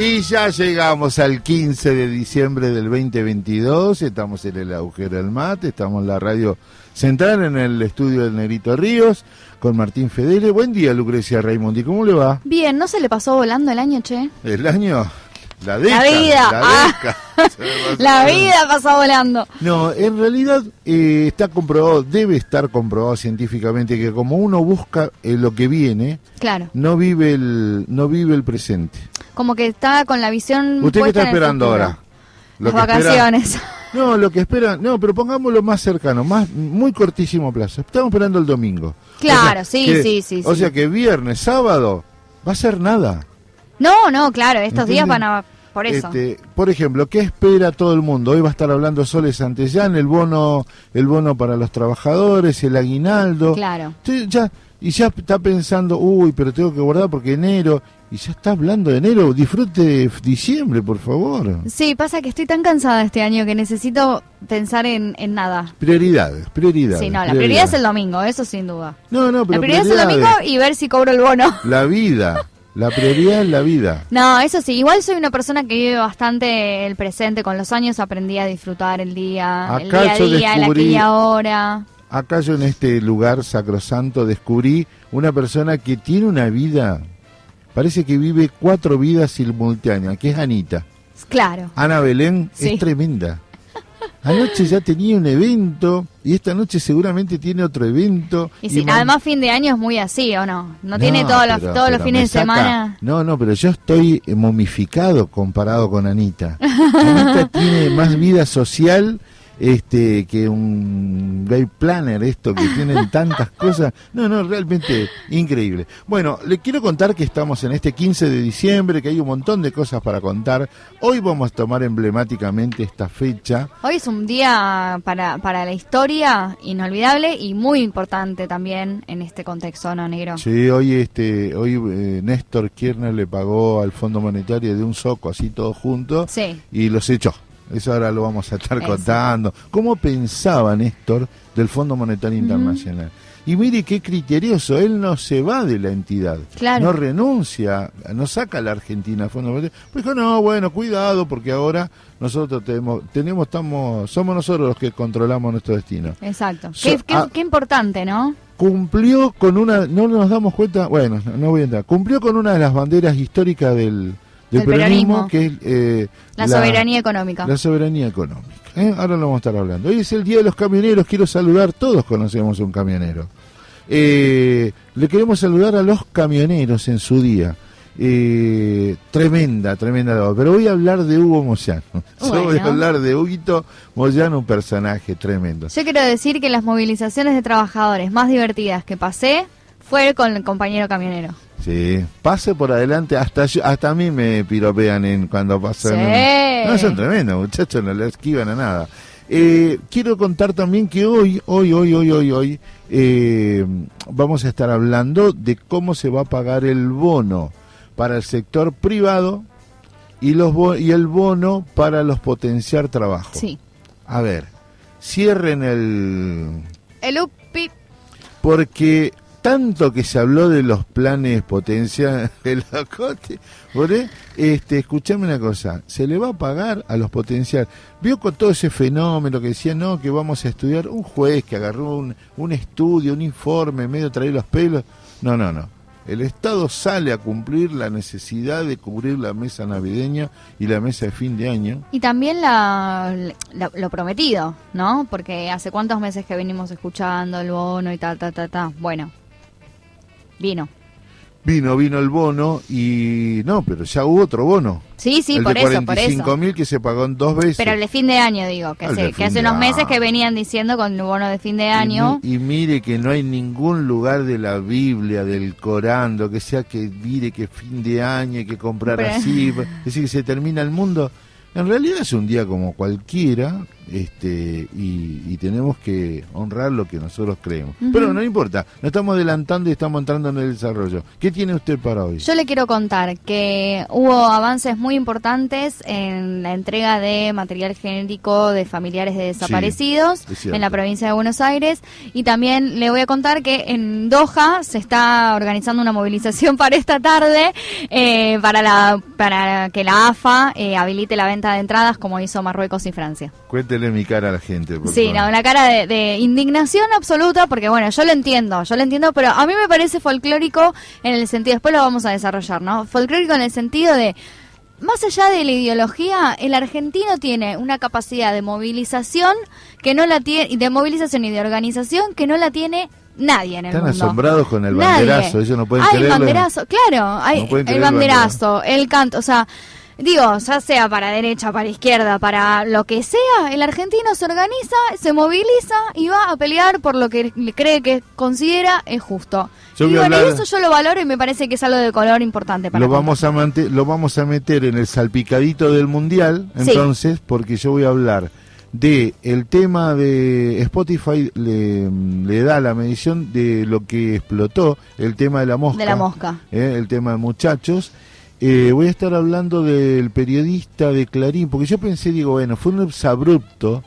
Y ya llegamos al 15 de diciembre del 2022, estamos en el agujero del mate, estamos en la radio central en el estudio del Negrito Ríos con Martín Fedele. Buen día Lucrecia Raimondi, ¿cómo le va? Bien, ¿no se le pasó volando el año, che? ¿El año? La década. La vida. La, Ah. La vida pasó volando. No, en realidad eh, está comprobado, debe estar comprobado científicamente que como uno busca eh, lo que viene, Claro, no vive el no vive el presente. Como que está con la visión ¿Usted qué está esperando ahora? Las que espera- vacaciones. No, lo que espera, no, pero pongámoslo más cercano, más muy cortísimo plazo. Estamos esperando el domingo. Claro, O sea, sí, que- sí, sí, O sí. sea que viernes, sábado, va a ser nada. No, no, claro, estos días van a... Por eso. Este, por ejemplo, ¿qué espera todo el mundo? Hoy va a estar hablando Soles Santellán, el bono, el bono para los trabajadores, el aguinaldo. Claro. Ya, y ya está pensando, uy, pero tengo que guardar porque enero, y ya está hablando de enero, disfrute diciembre, por favor. Sí, pasa que estoy tan cansada este año que necesito pensar en, en nada. Prioridades, prioridades. Sí, no, la prioridad es el domingo, eso sin duda. No, no, La pero prioridad es el domingo y ver si cobro el bono. La vida, la prioridad es la vida. No, eso sí, igual soy una persona que vive bastante el presente. Con los años aprendí a disfrutar el día, el Acá día a día, el descubrí- aquí y ahora. Acá yo en este lugar sacrosanto descubrí una persona que tiene una vida, parece que vive cuatro vidas simultáneas, que es Anita. Claro. Ana Belén Sí. es tremenda. Anoche ya tenía un evento y esta noche seguramente tiene otro evento. Y ma- además fin de año es muy así, ¿o no? No, tiene todos los, pero- todos los fines de saca- semana. No, no, pero yo estoy eh, momificado comparado con Anita. Anita tiene más vida social este que un gay planner, esto que tienen tantas cosas. No, no, realmente increíble. Bueno, le quiero contar que estamos en este 15 de diciembre, que hay un montón de cosas para contar. Hoy vamos a tomar emblemáticamente esta fecha. Hoy es un día para, para la historia inolvidable y muy importante también en este contexto, ¿no, negro? Sí, hoy este, hoy eh, Néstor Kirchner le pagó al Fondo Monetario de un soco así todo junto Sí. y los echó. Eso ahora lo vamos a estar contando. ¿Cómo pensaba Néstor del Fondo Monetario Internacional? Y mire qué criterioso, él no se va de la entidad, Claro. no renuncia, no saca a la Argentina al Fondo Monetario. Pues dijo, no, bueno, cuidado, porque ahora nosotros tenemos, tenemos, estamos, somos nosotros los que controlamos nuestro destino. Exacto. So- qué, qué- ah. qué importante, ¿no? cumplió con una, no nos damos cuenta, bueno, no, no voy a entrar, cumplió con una de las banderas históricas del, del peronismo, peronismo. que es eh, La, soberanía económica. la soberanía económica. ¿eh? Ahora lo vamos a estar hablando. Hoy es el Día de los Camioneros, quiero saludar, todos conocemos un camionero. Eh, le queremos saludar a los camioneros en su día. Eh, tremenda, tremenda labor. Pero voy a hablar de Hugo Moyano. Yo voy a Bueno. hablar de Huguito Moyano, un personaje tremendo. Yo quiero decir que las movilizaciones de trabajadores más divertidas que pasé fue con el compañero camionero. Sí, pase por adelante, hasta yo- hasta a mí me piropean en cuando pasan. Sí. en- No, son tremendos, muchachos, no le esquivan a nada. Eh, quiero contar también que hoy, hoy, hoy, hoy, hoy, hoy, eh, vamos a estar hablando de cómo se va a pagar el bono para el sector privado y, los bo- y el bono para los potenciar trabajo. Sí. A ver, cierren el, El UPI. porque tanto que se habló de los planes potenciales del acote, ¿por qué? este, escuchame una cosa, se le va a pagar a los potenciales. Vio con todo ese fenómeno que decía, no, que vamos a estudiar, un juez que agarró un, un estudio, un informe, medio traer los pelos. No, no, no. El Estado sale a cumplir la necesidad de cubrir la mesa navideña y la mesa de fin de año. Y también la, la- lo prometido, ¿no? Porque hace cuántos meses que venimos escuchando el bono y ta, ta, ta, ta. Bueno, vino. Vino, vino el bono y no, pero ya hubo otro bono. Sí, sí, el por de eso, por eso. 45 mil que se pagó en dos veces. Pero el de fin de año, digo, que de que hace unos meses que venían diciendo con el bono de fin de año. Y mire que no hay ningún lugar de la Biblia, del Corán, lo que sea que mire que fin de año hay que comprar Pero- así, es decir, que se termina el mundo. En realidad es un día como cualquiera, este y, y tenemos que honrar lo que nosotros creemos. Pero no importa, nos estamos adelantando y estamos entrando en el desarrollo. ¿Qué tiene usted para hoy? Yo le quiero contar que hubo avances muy importantes en la entrega de material genético de familiares de desaparecidos en la provincia de Buenos Aires y también le voy a contar que en Doha se está organizando una movilización para esta tarde eh, para la para que la AFA eh, habilite la venta de entradas como hizo Marruecos y Francia. Cuéntele mi cara a la gente. por Sí, favor. no, una cara de, de indignación absoluta, porque bueno, yo lo entiendo, yo lo entiendo, pero a mí me parece folclórico en el sentido, después lo vamos a desarrollar, ¿no? Folclórico en el sentido de, más allá de la ideología, el argentino tiene una capacidad de movilización que no la tiene, y de movilización y de organización que no la tiene nadie en el Están mundo. asombrados con el Nadie. banderazo, ellos no pueden Hay creerlo. banderazo, claro, hay No el el banderazo, el canto, o sea, digo, ya sea para derecha, para izquierda, para lo que sea, el argentino se organiza, se moviliza y va a pelear por lo que le cree que considera es justo. Yo y bueno, hablar- eso yo lo valoro y me parece que es algo de color importante para Lo vamos, a lo vamos a meter en el salpicadito del mundial, Sí. entonces, porque yo voy a hablar de el tema de Spotify le, le da la medición de lo que explotó el tema de la mosca De la mosca. eh, el tema de muchachos Eh, voy a estar hablando del periodista de Clarín porque yo pensé digo bueno fue un abrupto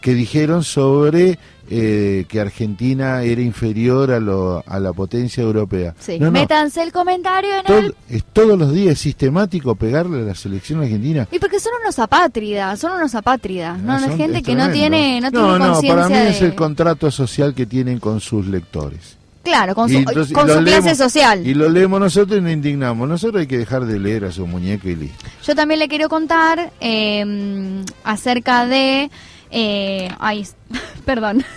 que dijeron sobre eh, que Argentina era inferior a, lo, a la potencia europea Sí. No, no. Métanse el comentario en el... es todos los días sistemático pegarle a la selección argentina. Y porque son unos apátridas, son unos apátridas, ¿no? Ah, Hay son- gente es que no tiene, no tiene no, conciencia para mí de... es el contrato social que tienen con sus lectores. Claro, con su, entonces- con y lo su clase leemos- social. Y lo leemos nosotros y nos indignamos. Nosotros hay que dejar de leer a su muñeco y listo. Yo también le quiero contar eh, acerca de... Eh, ay, perdón.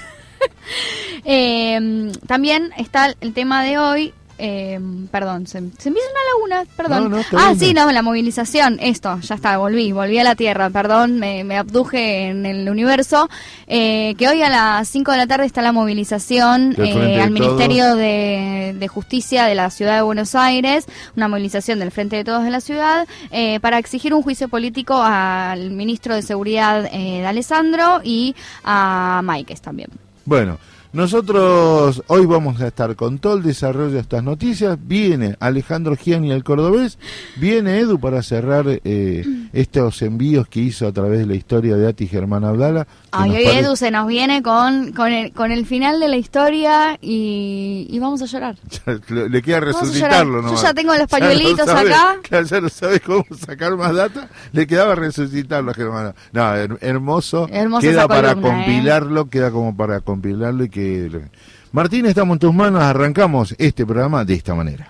Eh, también está el tema de hoy. Eh, perdón, se, se me hizo una laguna, perdón. No, no, está ah, sí, no, la movilización, esto, ya está, volví, volví a la Tierra, perdón, me, me abduje en el universo. Eh, que hoy a las 5 de la tarde está la movilización eh, al. Ministerio de, de Justicia de la Ciudad de Buenos Aires, una movilización del Frente de Todos de la ciudad, eh, para exigir un juicio político al ministro de Seguridad eh, de Alessandro y a Maikes también. Bueno, nosotros hoy vamos a estar con todo el desarrollo de estas noticias. Viene Alejandro Gianni el cordobés, viene Edu para cerrar eh, estos envíos que hizo a través de la historia de Ati Germán Abdala. Ay, hoy pare- Edu se nos viene con, con, el, con el final de la historia y, y vamos a llorar. Le queda resucitarlo. Yo ya tengo los Ya no pañuelitos sabe- acá. claro, ya no sabe cómo sacar más data. Le quedaba resucitarlo a Germán. No, her- hermoso. Hermosa queda para columna, ¿eh? compilarlo, queda como para compilarlo y que... Martín, estamos en tus manos. Arrancamos este programa de esta manera.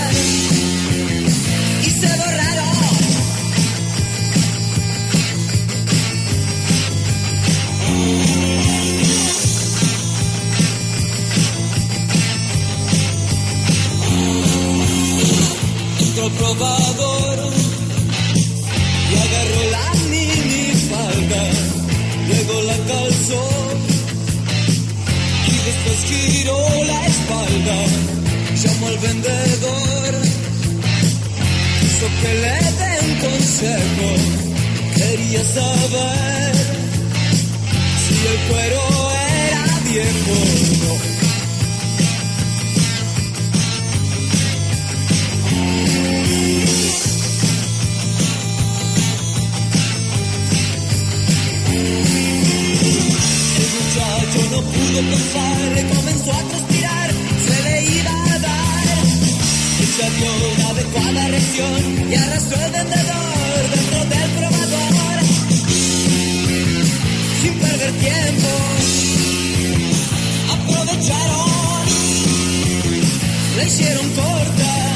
después giró la espalda. Llamó al vendedor quiso que le dé un consejo. Quería saber si el cuero era viejo o no. Ella dio una adecuada reacción y arrastró el vendedor dentro del probador. Sin perder tiempo, aprovecharon, le hicieron corta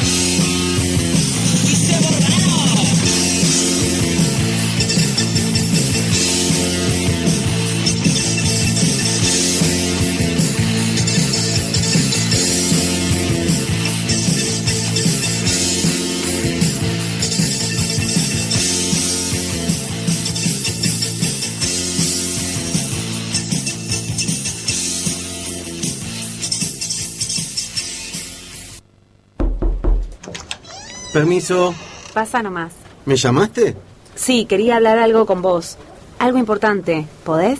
Permiso. Pasa nomás. ¿Me llamaste? Sí, quería hablar algo con vos. Algo importante. ¿Podés?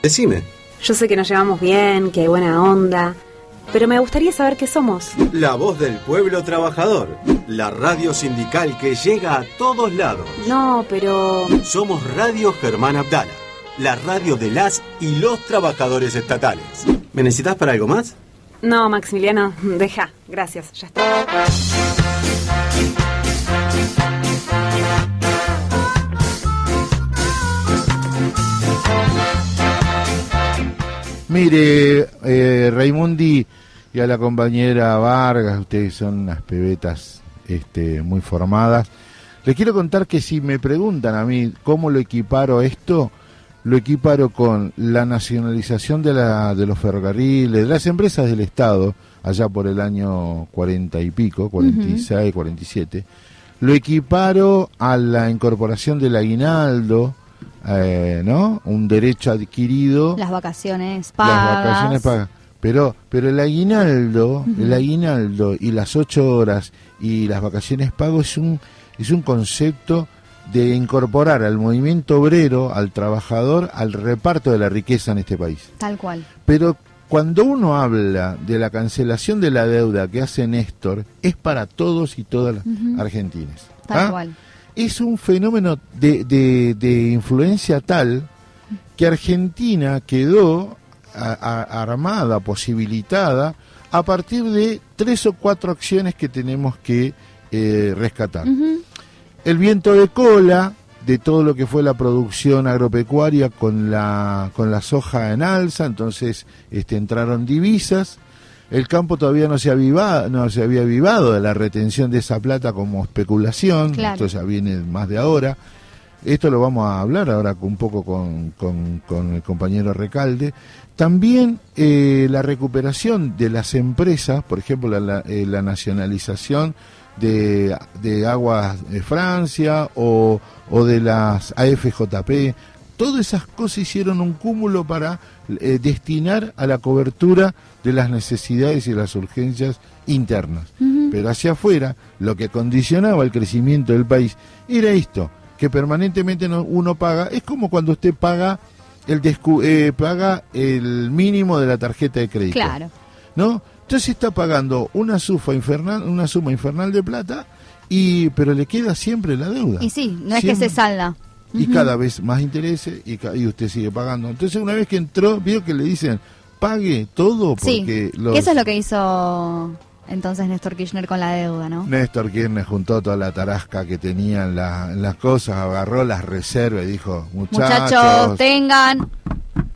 Decime. Yo sé que nos llevamos bien, que hay buena onda, pero me gustaría saber qué somos. La voz del pueblo trabajador. La radio sindical que llega a todos lados. No, pero... Somos Radio Germán Abdala. La radio de las y los trabajadores estatales. ¿Me necesitas para algo más? No, Maximiliano, deja. Gracias, ya está. Mire, eh, Raimundi y a la compañera Vargas, ustedes son unas pebetas este, muy formadas. Les quiero contar que si me preguntan a mí cómo lo equiparo esto, lo equiparo con la nacionalización de, la, de los ferrocarriles, de las empresas del Estado, allá por el año 40 y pico, 46, 47. Lo equiparo a la incorporación del aguinaldo, eh, ¿no? Un derecho adquirido Las vacaciones pagas. las vacaciones pagas. Pero, pero el aguinaldo, el aguinaldo y las ocho horas y las vacaciones pagas es un, es un concepto de incorporar al movimiento obrero, al trabajador, al reparto de la riqueza en este país. Tal cual. Pero cuando uno habla de la cancelación de la deuda que hace Néstor, es para todos y todas las argentinas. Tal ¿ah? cual. Es un fenómeno de, de- de influencia tal que Argentina quedó a- a- armada, posibilitada, a partir de tres o cuatro acciones que tenemos que eh, rescatar. El viento de cola de todo lo que fue la producción agropecuaria con la, con la soja en alza, entonces este, entraron divisas. El campo todavía no se, no se había avivado de la retención de esa plata como especulación, Claro. esto ya viene más de ahora. Esto lo vamos a hablar ahora un poco con, con- con el compañero Recalde. También eh, la recuperación de las empresas, por ejemplo, la, la- eh, la nacionalización de, de Aguas de Francia o, o de las AFJP. Todas esas cosas hicieron un cúmulo para eh, destinar a la cobertura de las necesidades y las urgencias internas. Pero hacia afuera, lo que condicionaba el crecimiento del país era esto, que permanentemente no- uno paga, es como cuando usted paga el descu- eh, paga el mínimo de la tarjeta de crédito. Claro. ¿no? Entonces está pagando una suma infernal, una suma infernal de plata y pero le queda siempre la deuda. Y sí, no es que se salda. Y cada vez más intereses y, y usted sigue pagando. Entonces una vez que entró, vio que le dicen, pague todo Sí, porque que los... eso es lo que hizo entonces Néstor Kirchner con la deuda, ¿no? Néstor Kirchner juntó toda la tarasca que tenían la- las cosas, agarró las reservas y dijo, muchachos, Muchachos, tengan,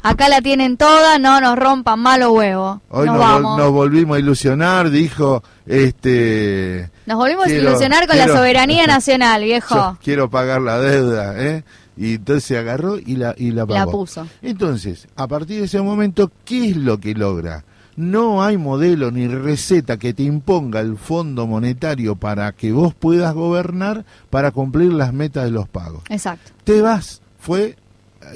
acá la tienen toda, no nos rompan malo huevo. hoy nos nos, vol- vamos. nos volvimos a ilusionar, dijo, este... Nos volvimos quiero- a ilusionar con quiero- la soberanía nacional, viejo. Yo quiero pagar la deuda, ¿eh? Y entonces se agarró y la, y la pagó. La puso. Entonces, a partir de ese momento, ¿qué es lo que logra? No hay modelo ni receta que te imponga el Fondo Monetario para que vos puedas gobernar para cumplir las metas de los pagos. Exacto. Te vas, fue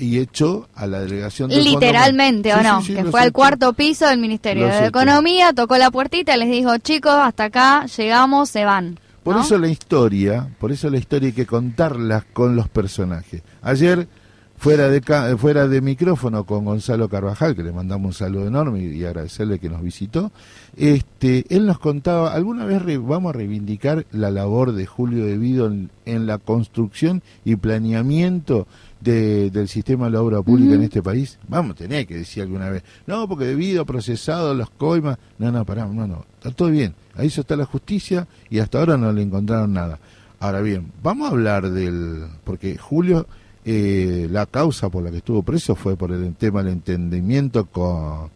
y echó a la delegación del Fondo Literalmente, Mon- ¿o no? sí, sí, que fue al cuarto piso del Ministerio Los de. Economía, tocó la puertita y les dijo, chicos, hasta acá llegamos, se van. Por ¿no? eso la historia, por eso la historia hay que contarla con los personajes. Ayer, fuera de ca- fuera de micrófono con Gonzalo Carvajal, que le mandamos un saludo enorme y, y agradecerle que nos visitó, este, él nos contaba, alguna vez re- vamos a reivindicar la labor de Julio De Vido en, en la construcción y planeamiento de- del sistema de la obra pública en este país. Vamos, tenía que decir alguna vez, no, porque debido procesado los coimas, no, no, pará, no, no, está todo bien, ahí eso está la justicia y hasta ahora no le encontraron nada. Ahora bien, vamos a hablar del, porque Julio, eh, la causa por la que estuvo preso fue por el tema del entendimiento con,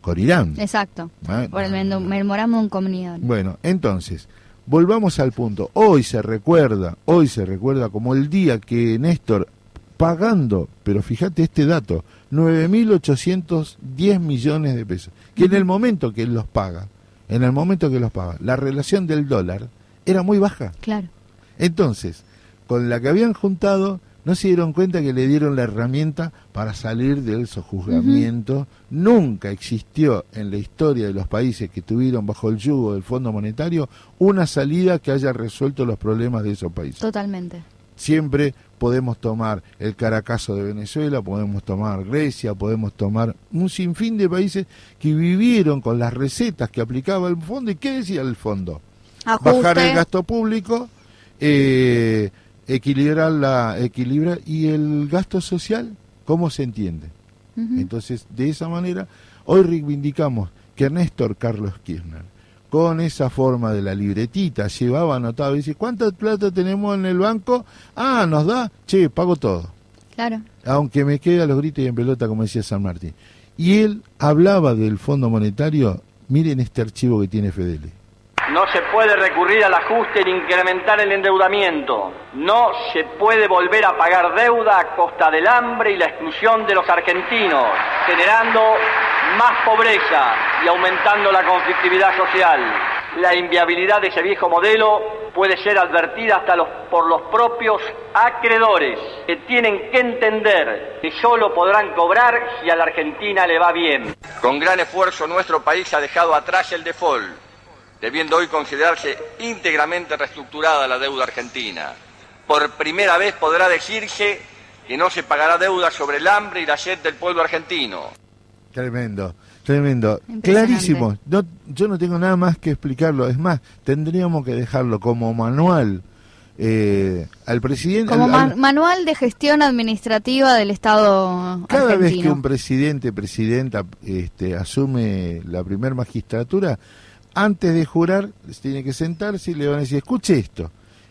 con Irán. Exacto. Ah, Por el mendo- memorándum comunidad. bueno, entonces, volvamos al punto. Hoy se recuerda, hoy se recuerda como el día que Néstor, pagando, pero fíjate este dato, 9.810 millones de pesos, que en el momento que él los paga, en el momento que los paga, la relación del dólar era muy baja. Claro. Entonces, con la que habían juntado, no se dieron cuenta que le dieron la herramienta para salir del sojuzgamiento. Nunca existió en la historia de los países que tuvieron bajo el yugo del Fondo Monetario una salida que haya resuelto los problemas de esos países. Totalmente. Siempre podemos tomar el Caracazo de Venezuela, podemos tomar Grecia, podemos tomar un sinfín de países que vivieron con las recetas que aplicaba el fondo. ¿Y qué decía el fondo? bajar el gasto público, eh, equilibrar la equilibrar y el gasto social, ¿cómo se entiende? Entonces, de esa manera, hoy reivindicamos que Néstor Carlos Kirchner, con esa forma de la libretita, llevaba anotado, y dice, ¿cuánta plata tenemos en el banco? Ah, nos da, che, pago todo Claro. aunque me quede a los gritos y en pelota, como decía San Martín. Y él hablaba del Fondo Monetario, miren este archivo que tiene Fedele. No se puede recurrir al ajuste ni incrementar el endeudamiento. No se puede volver a pagar deuda a costa del hambre y la exclusión de los argentinos, generando más pobreza y aumentando la conflictividad social. La inviabilidad de ese viejo modelo puede ser advertida hasta por los propios acreedores, que tienen que entender que solo podrán cobrar si a la Argentina le va bien. Con gran esfuerzo nuestro país ha dejado atrás el default debiendo hoy considerarse íntegramente reestructurada la deuda argentina. Por primera vez podrá decirse que no se pagará deuda sobre el hambre y la sed del pueblo argentino. Tremendo, tremendo. Clarísimo. No, yo no tengo nada más que explicarlo. Es más, tendríamos que dejarlo como manual eh, al presidente. Como al- ma- al- manual de gestión administrativa del Estado cada vez que un presidente, presidenta, este, asume la primer magistratura, antes de jurar, tiene que sentarse y le van a decir, escuche esto.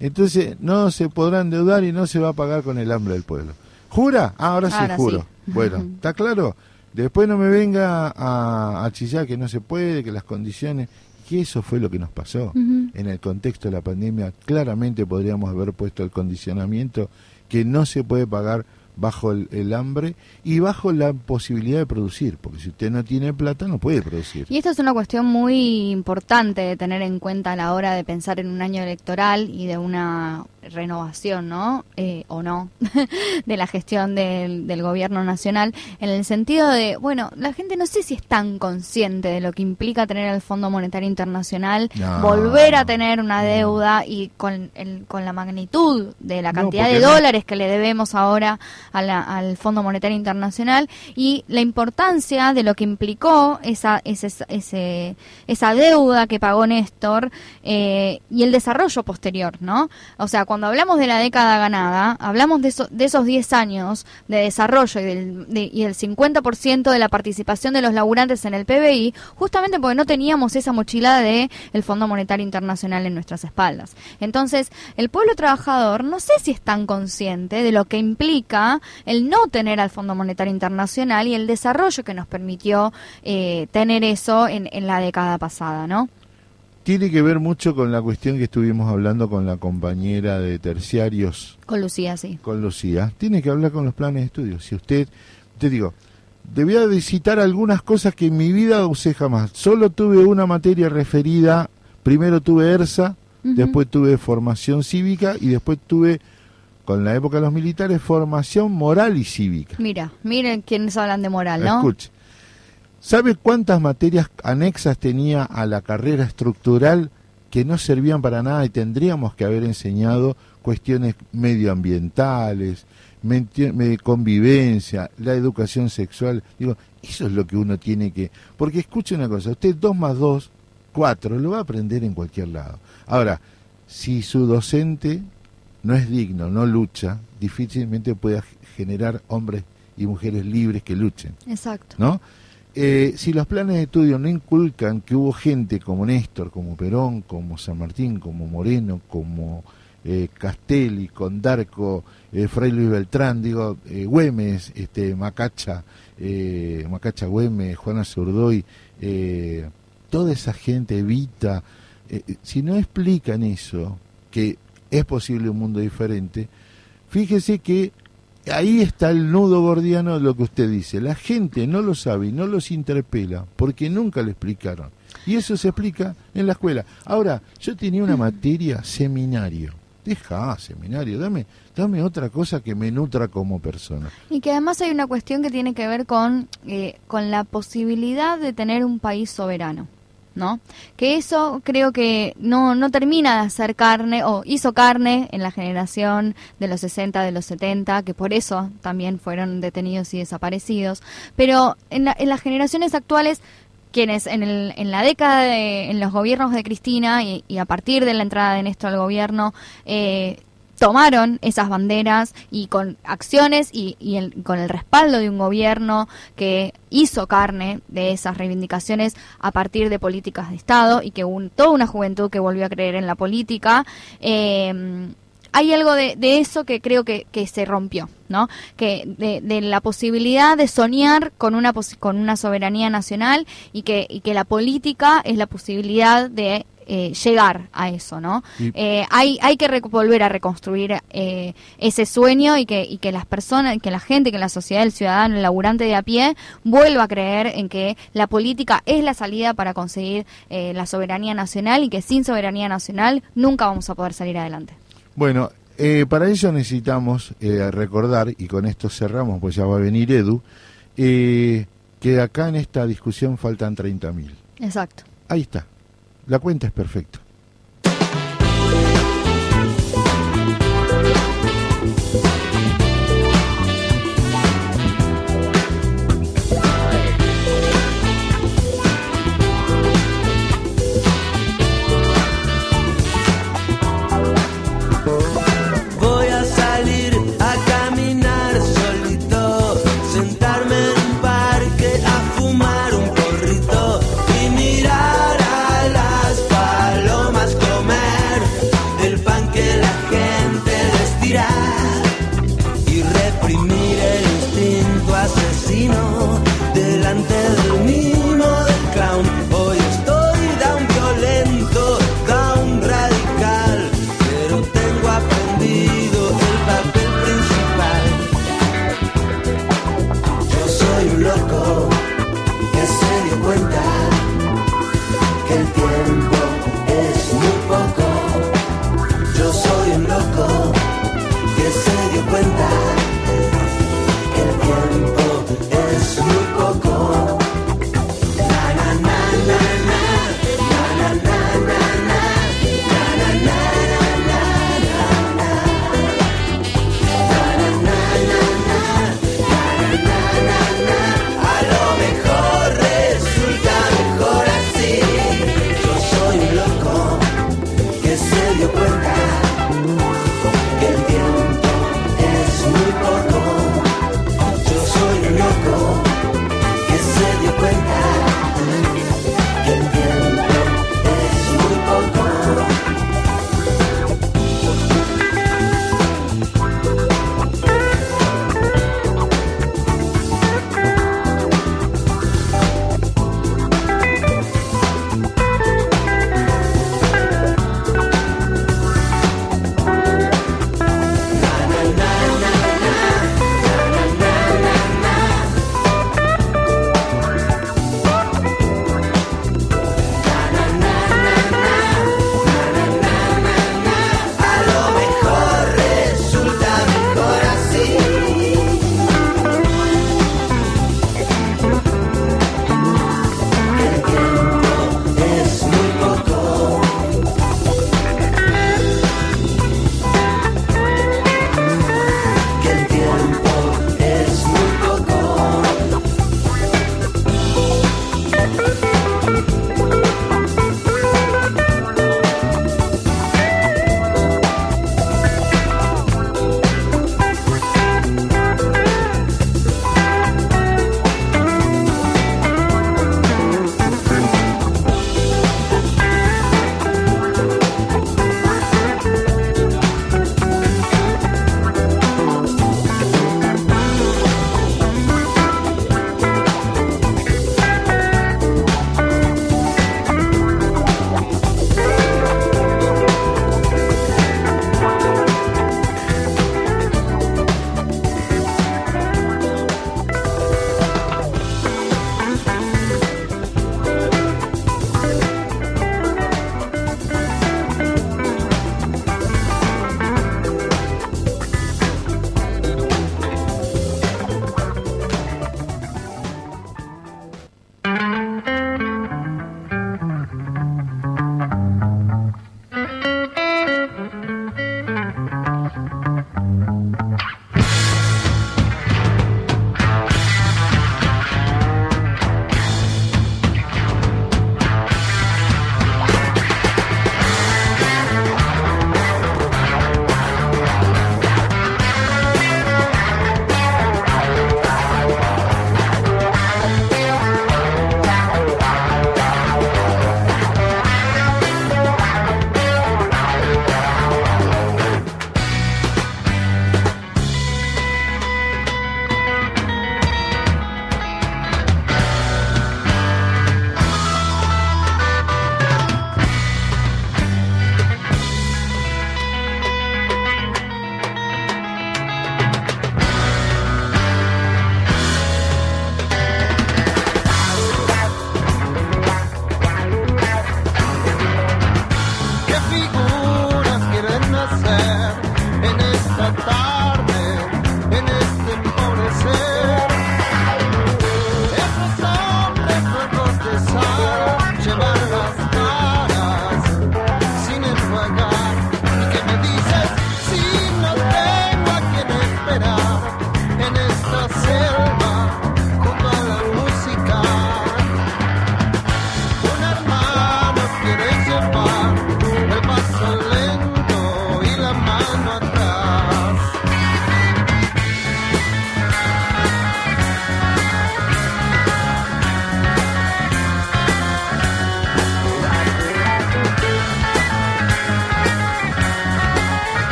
Entonces no se podrá endeudar y no se va a pagar con el hambre del pueblo. ¿Jura? Ah, ahora sí juro. sí. Bueno, ¿está claro? Después no me venga a, a chillar que no se puede, que las condiciones... Que eso fue lo que nos pasó. En el contexto de la pandemia, claramente podríamos haber puesto el condicionamiento que no se puede pagar bajo el, el hambre y bajo la posibilidad de producir, porque si usted no tiene plata no puede producir. Y esta es una cuestión muy importante de tener en cuenta a la hora de pensar en un año electoral y de una renovación, ¿no? Eh, o no, de la gestión del, del gobierno nacional, en el sentido de, bueno, la gente no sé si es tan consciente de lo que implica tener el Fondo Monetario Internacional, No. volver a tener una deuda y con, el, con la magnitud de la cantidad de dólares que le debemos ahora a la- al Fondo Monetario Internacional y la importancia de lo que implicó esa, ese, ese- esa deuda que pagó Néstor eh, y el desarrollo posterior, ¿no? O sea, cuando hablamos de la década ganada, hablamos de, eso- de esos 10 años de desarrollo y del, de- y el 50% de la participación de los laburantes en el PBI, justamente porque no teníamos esa mochila de el Fondo Monetario Internacional en nuestras espaldas. Entonces, el pueblo trabajador no sé si es tan consciente de lo que implica el no tener al Fondo Monetario Internacional y el desarrollo que nos permitió eh, tener eso en, en la década pasada, ¿no? Tiene que ver mucho con la cuestión que estuvimos hablando con la compañera de terciarios, Con Lucía, sí. con Lucía. Tiene que hablar con los planes de estudio. Si usted, te digo, debía de citar algunas cosas que en mi vida usé jamás. Solo tuve una materia referida, primero tuve ERSA, después tuve formación cívica y después tuve con la época de los militares, formación moral y cívica. Mira, miren quiénes hablan de moral, ¿no? Escuche. ¿Sabe cuántas materias anexas tenía a la carrera estructural que no servían para nada y tendríamos que haber enseñado cuestiones medioambientales, convivencia, la educación sexual? Digo, eso es lo que uno tiene que... Porque escuche una cosa, usted 2 más 2, 4, lo va a aprender en cualquier lado. Ahora, si su docente no es digno, no lucha, difícilmente pueda generar hombres y mujeres libres que luchen. Exacto. ¿no? Eh, si los planes de estudio no inculcan que hubo gente como Néstor, como Perón, como San Martín, como Moreno, como eh, Castelli, Condarco, eh, Fray Luis Beltrán, digo, Güemes, este, Macacha, Macacha Güemes, Juana Zurdoy, toda esa gente, Evita, si no explican eso, que es posible un mundo diferente, fíjese que ahí está el nudo gordiano de lo que usted dice. La gente no lo sabe y no los interpela porque nunca le explicaron. Y eso se explica en la escuela. Ahora, yo tenía una materia, seminario. Deja, seminario, dame, dame otra cosa que me nutra como persona. Y que además hay una cuestión que tiene que ver con, eh, con la posibilidad de tener un país soberano. ¿No? Que eso creo que no, no termina de hacer carne, o hizo carne en la generación de los 60, de los 70, que por eso también fueron detenidos y desaparecidos. Pero en, la- en las generaciones actuales quienes en, el, en la década de, en los gobiernos de Cristina y, a partir de la entrada de Néstor al gobierno eh, tomaron esas banderas y con acciones y, con el respaldo de un gobierno que hizo carne de esas reivindicaciones a partir de políticas de Estado y que un, toda una juventud que volvió a creer en la política. eh, hay algo de, eso que creo que, se rompió, ¿no? Que de, de la posibilidad de soñar con una con una soberanía nacional y que, y que la política es la posibilidad de eh, llegar a eso, ¿no? Eh, hay, hay que volver a reconstruir eh, ese sueño y que, y que las personas, que la gente, que la sociedad, el ciudadano, el laburante de a pie, vuelva a creer en que la política es la salida para conseguir eh, la soberanía nacional y que sin soberanía nacional nunca vamos a poder salir adelante. Bueno, eh, para eso necesitamos eh, recordar, y con esto cerramos, pues ya va a venir Edu, eh, que acá en esta discusión faltan 30.000. Exacto. Ahí está. La cuenta es perfecta.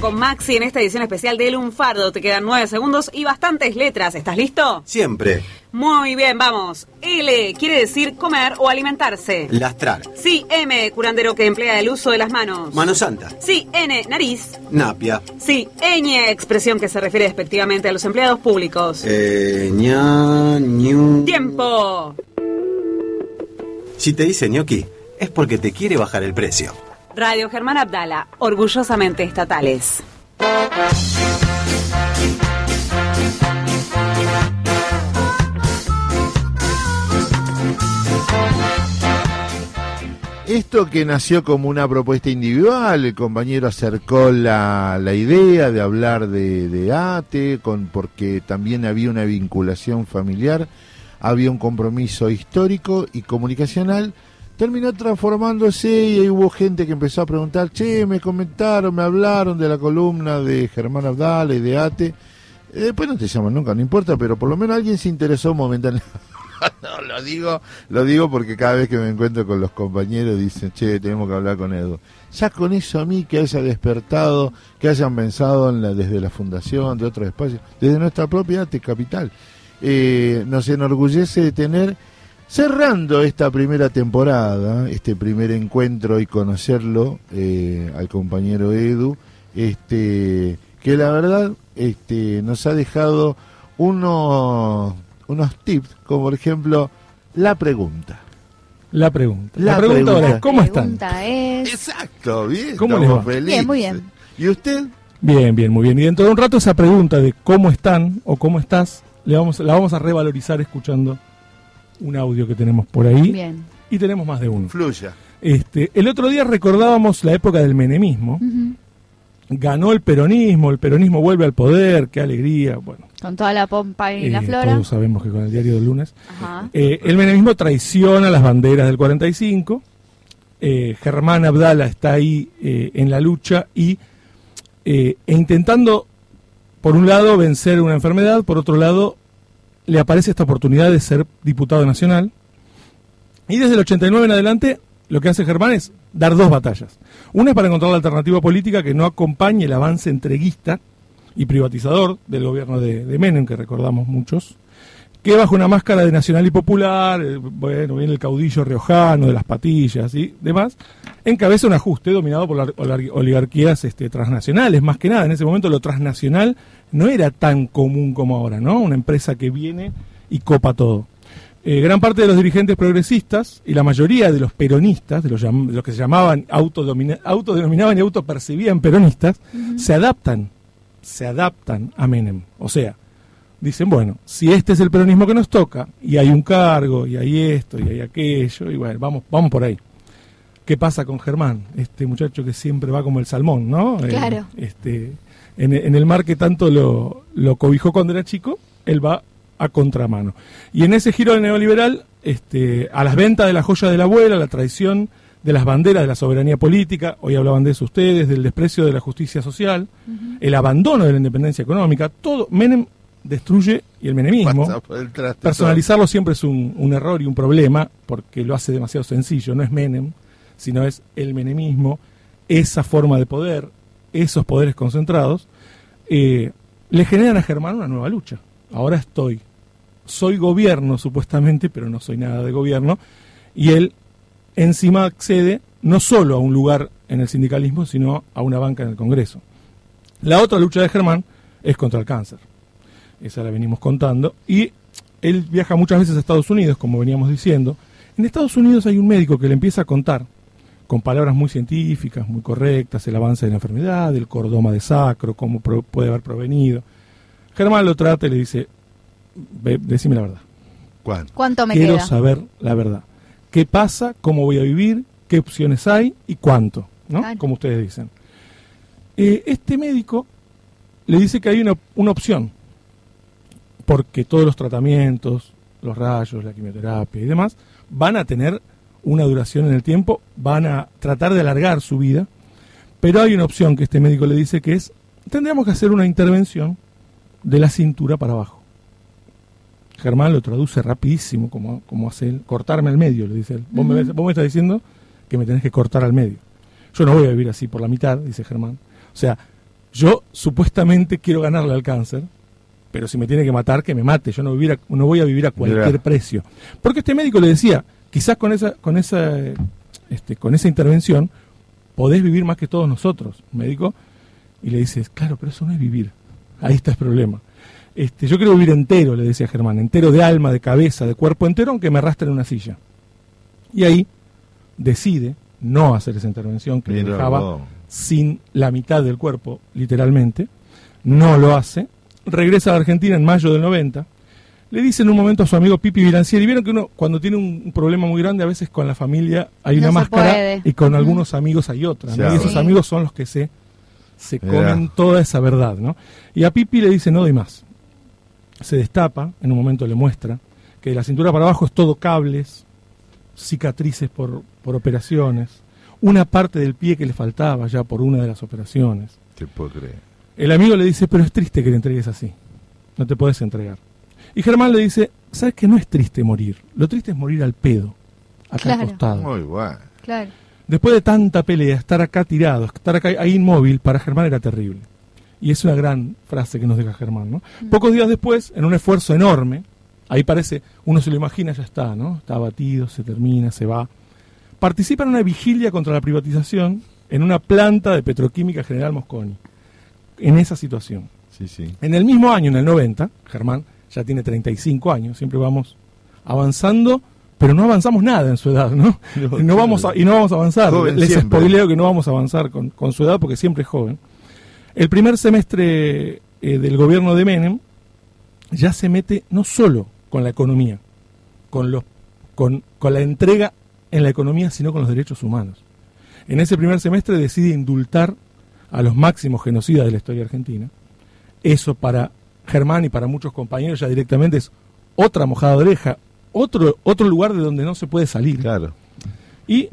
Con Maxi en esta edición especial de Lunfardo. Te quedan nueve segundos y bastantes letras. ¿Estás listo? Siempre. Muy bien, vamos. L quiere decir comer o alimentarse. Lastrar. Sí, M, curandero que emplea el uso de las manos. Mano Santa. Sí, N, nariz. Napia. Sí, ñ, expresión que se refiere despectivamente a los empleados públicos. Eh, ña, ñu. ¡Tiempo! Si te dice ñoqui, es porque te quiere bajar el precio. Radio Germán Abdala, orgullosamente estatales. Esto que nació como una propuesta individual, el compañero acercó la, la idea de hablar de, de ATE, con, porque también había una vinculación familiar, había un compromiso histórico y comunicacional, terminó transformándose y hubo gente que empezó a preguntar, che, me comentaron, me hablaron de la columna de Germán Abdala y de ATE. Eh, Después no te llaman nunca, no importa, pero por lo menos alguien se interesó momentáneamente. no, lo digo, lo digo porque cada vez que me encuentro con los compañeros dicen, che, tenemos que hablar con Edu. Ya con eso a mí que haya despertado, que hayan pensado en la, desde la fundación, de otros espacios, desde nuestra propia ATE Capital, eh, nos enorgullece de tener, cerrando esta primera temporada, este primer encuentro y conocerlo eh, al compañero Edu, este, que la verdad este, nos ha dejado unos unos tips, como por ejemplo la pregunta. La pregunta. La La, pregunta, pregunta. ahora es, ¿cómo La están? pregunta es... Exacto, bien. ¿Cómo estamos les va? felices. Bien, muy bien. ¿Y usted? Bien, bien, muy bien. Y dentro de un rato esa pregunta de cómo están o cómo estás, le vamos, la vamos a revalorizar escuchando un audio que tenemos por ahí. Bien. Y tenemos más de uno. Fluya. Este, el otro día recordábamos la época del menemismo. Ganó el peronismo, el peronismo vuelve al poder, qué alegría. Bueno, Con toda la pompa y la eh, flora. todos sabemos que con el diario del lunes. Ajá. Eh, el menemismo traiciona las banderas del 45. Eh, Germán Abdala está ahí eh, en la lucha y eh, e intentando, por un lado, vencer una enfermedad, por otro lado, le aparece esta oportunidad de ser diputado nacional. Y desde el 89 en adelante, lo que hace Germán es dar dos batallas. Una es para encontrar la alternativa política que no acompañe el avance entreguista y privatizador del gobierno de, de Menem, que recordamos muchos, que bajo una máscara de nacional y popular, eh, bueno, viene el caudillo riojano de las patillas y demás, encabeza un ajuste dominado por las oligarquías este, transnacionales, más que nada. En ese momento lo transnacional no era tan común como ahora, ¿no? Una empresa que viene y copa todo. Eh, gran parte de los dirigentes progresistas y la mayoría de los peronistas, de los, de los que se llamaban autodenominaban y autopercibían peronistas, se adaptan, se adaptan a Menem. O sea, dicen, bueno, si este es el peronismo que nos toca, y hay un cargo, y hay esto, y hay aquello, y bueno, vamos, vamos por ahí. ¿Qué pasa con Germán? Este muchacho que siempre va como el salmón, ¿no? Eh, Claro. este, en, en el mar que tanto lo, lo cobijó cuando era chico, él va a contramano. Y en ese giro neoliberal, este, a las ventas de la joya de la abuela, la traición de las banderas de la soberanía política, hoy hablaban de eso ustedes, del desprecio de la justicia social, el abandono de la independencia económica, todo, Menem destruye, y el menemismo, el traste personalizarlo siempre es un, un error y un problema, porque lo hace demasiado sencillo, no es Menem, sino es el menemismo, esa forma de poder, esos poderes concentrados, eh, le generan a Germán una nueva lucha. Ahora estoy, soy gobierno supuestamente, pero no soy nada de gobierno, y él encima accede no solo a un lugar en el sindicalismo, sino a una banca en el Congreso. La otra lucha de Germán es contra el cáncer. Esa la venimos contando. Y él viaja muchas veces a Estados Unidos, como veníamos diciendo. En Estados Unidos hay un médico que le empieza a contar, con palabras muy científicas, muy correctas, el avance de la enfermedad, el cordoma de sacro, cómo pro- puede haber provenido. Germán lo trata y le dice, "Ve, decime la verdad. ¿Cuánto? ¿Cuánto me Quiero queda? saber la verdad. ¿Qué pasa? ¿Cómo voy a vivir? ¿Qué opciones hay? ¿Y cuánto? ¿no? Claro. Como ustedes dicen. Eh, este médico le dice que hay una, una opción, porque todos los tratamientos, los rayos, la quimioterapia y demás, van a tener una duración en el tiempo, van a tratar de alargar su vida, pero hay una opción que este médico le dice que es, tendríamos que hacer una intervención de la cintura para abajo. Germán lo traduce rapidísimo, como, como hace él, cortarme al medio, le dice él. Vos, me, vos me estás diciendo que me tenés que cortar al medio. Yo no voy a vivir así por la mitad, dice Germán. O sea, yo supuestamente quiero ganarle al cáncer, pero si me tiene que matar, que me mate. Yo no, vivir a- no voy a vivir a cualquier precio. Porque este médico le decía, quizás con esa, con esa, este, con esa intervención podés vivir más que todos nosotros, médico. Y le dices, claro, pero eso no es vivir. Ahí está el problema. Este, yo quiero vivir entero, le decía Germán, entero de alma, de cabeza, de cuerpo entero, aunque me arrastre en una silla. Y ahí decide no hacer esa intervención que le dejaba sin la mitad del cuerpo, literalmente. No lo hace. Regresa a Argentina en mayo del 90. Le dice en un momento a su amigo Pipi Vilancieri, vieron que uno cuando tiene un, un problema muy grande, a veces con la familia hay No una máscara puede. y con algunos amigos hay otra. ¿no? Sí. Y esos amigos son los que se, se comen toda esa verdad. ¿no? Y a Pipi le dice, no doy más. Se destapa, en un momento le muestra, que de la cintura para abajo es todo cables, cicatrices por, por operaciones, una parte del pie que le faltaba ya por una de las operaciones. Te puedo creer. El amigo le dice, pero es triste que le entregues así. No te puedes entregar. Y Germán le dice, ¿sabes que no es triste morir? Lo triste es morir al pedo, acá Claro. acostado. Muy bueno. Claro. Después de tanta pelea, estar acá tirado, estar acá ahí inmóvil, para Germán era terrible. Y es una gran frase que nos deja Germán, ¿no? Pocos días después, en un esfuerzo enorme, ahí parece, uno se lo imagina, ya está, ¿no? Está abatido, se termina, se va. Participa en una vigilia contra la privatización en una planta de Petroquímica General Mosconi. En esa situación. Sí, sí. En el mismo año, en el 90, Germán ya tiene 35 años, siempre vamos avanzando, pero no avanzamos nada en su edad, ¿no? No, y, no vamos a, y no vamos a avanzar. Joven Les siempre. spoileo que no vamos a avanzar con, con su edad porque siempre es joven. El primer semestre eh, del gobierno de Menem ya se mete no solo con la economía, con, los, con, con la entrega en la economía, sino con los derechos humanos. En ese primer semestre decide indultar a los máximos genocidas de la historia argentina. Eso para Germán y para muchos compañeros ya directamente es otra mojada de oreja, otro, otro lugar de donde no se puede salir. Claro. Y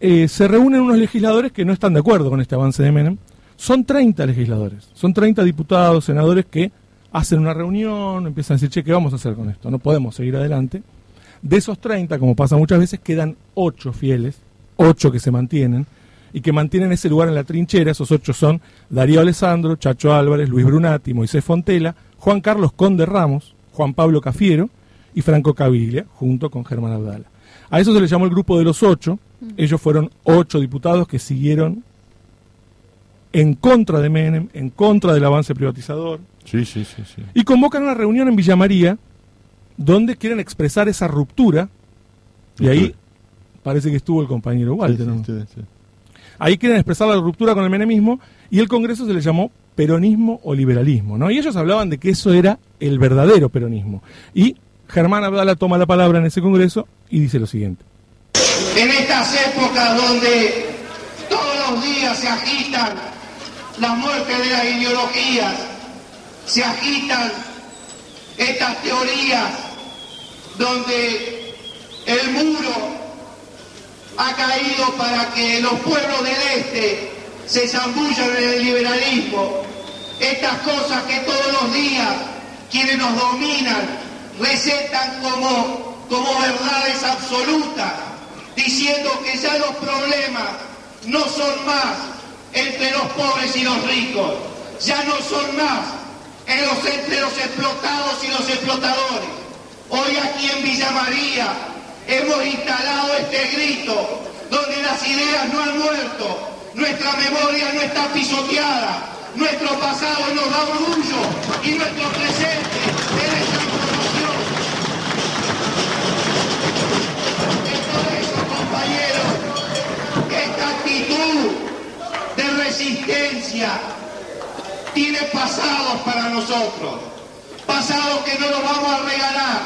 eh, se reúnen unos legisladores que no están de acuerdo con este avance de Menem. Son 30 legisladores, son 30 diputados, senadores que hacen una reunión, empiezan a decir, che, ¿qué vamos a hacer con esto? No podemos seguir adelante. De esos 30, como pasa muchas veces, quedan 8 fieles, 8 que se mantienen y que mantienen ese lugar en la trinchera. Esos 8 son Darío Alessandro, Chacho Álvarez, Luis Brunati, Moisés Fontela, Juan Carlos Conde Ramos, Juan Pablo Cafiero y Franco Caviglia, junto con Germán Abdala. A eso se le llamó el grupo de los ocho. Ellos fueron ocho diputados que siguieron en contra de Menem, en contra del avance privatizador, Sí, sí, sí, sí. y convocan una reunión en Villa María donde quieren expresar esa ruptura. Y ahí parece que estuvo el compañero Walter. ¿no? Sí, sí, sí. Ahí quieren expresar la ruptura con el menemismo y el Congreso se le llamó peronismo o liberalismo, ¿no? Y ellos hablaban de que eso era el verdadero peronismo. Y Germán Abdala toma la palabra en ese Congreso y dice lo siguiente. en estas épocas donde todos los días se agitan las muertes de las ideologías, se agitan estas teorías donde el muro ha caído para que los pueblos del este se zambullan en el liberalismo. Estas cosas que todos los días quienes nos dominan recetan como, como verdades absolutas, diciendo que ya los problemas no son más entre los pobres y los ricos, ya no son más entre los explotados y los explotadores. Hoy aquí en Villa María hemos instalado este grito donde las ideas no han muerto, nuestra memoria no está pisoteada, nuestro pasado nos da orgullo y nuestro presente es esa información. Es por eso, compañeros, esta actitud de resistencia tiene pasados para nosotros, pasados que no nos vamos a regalar,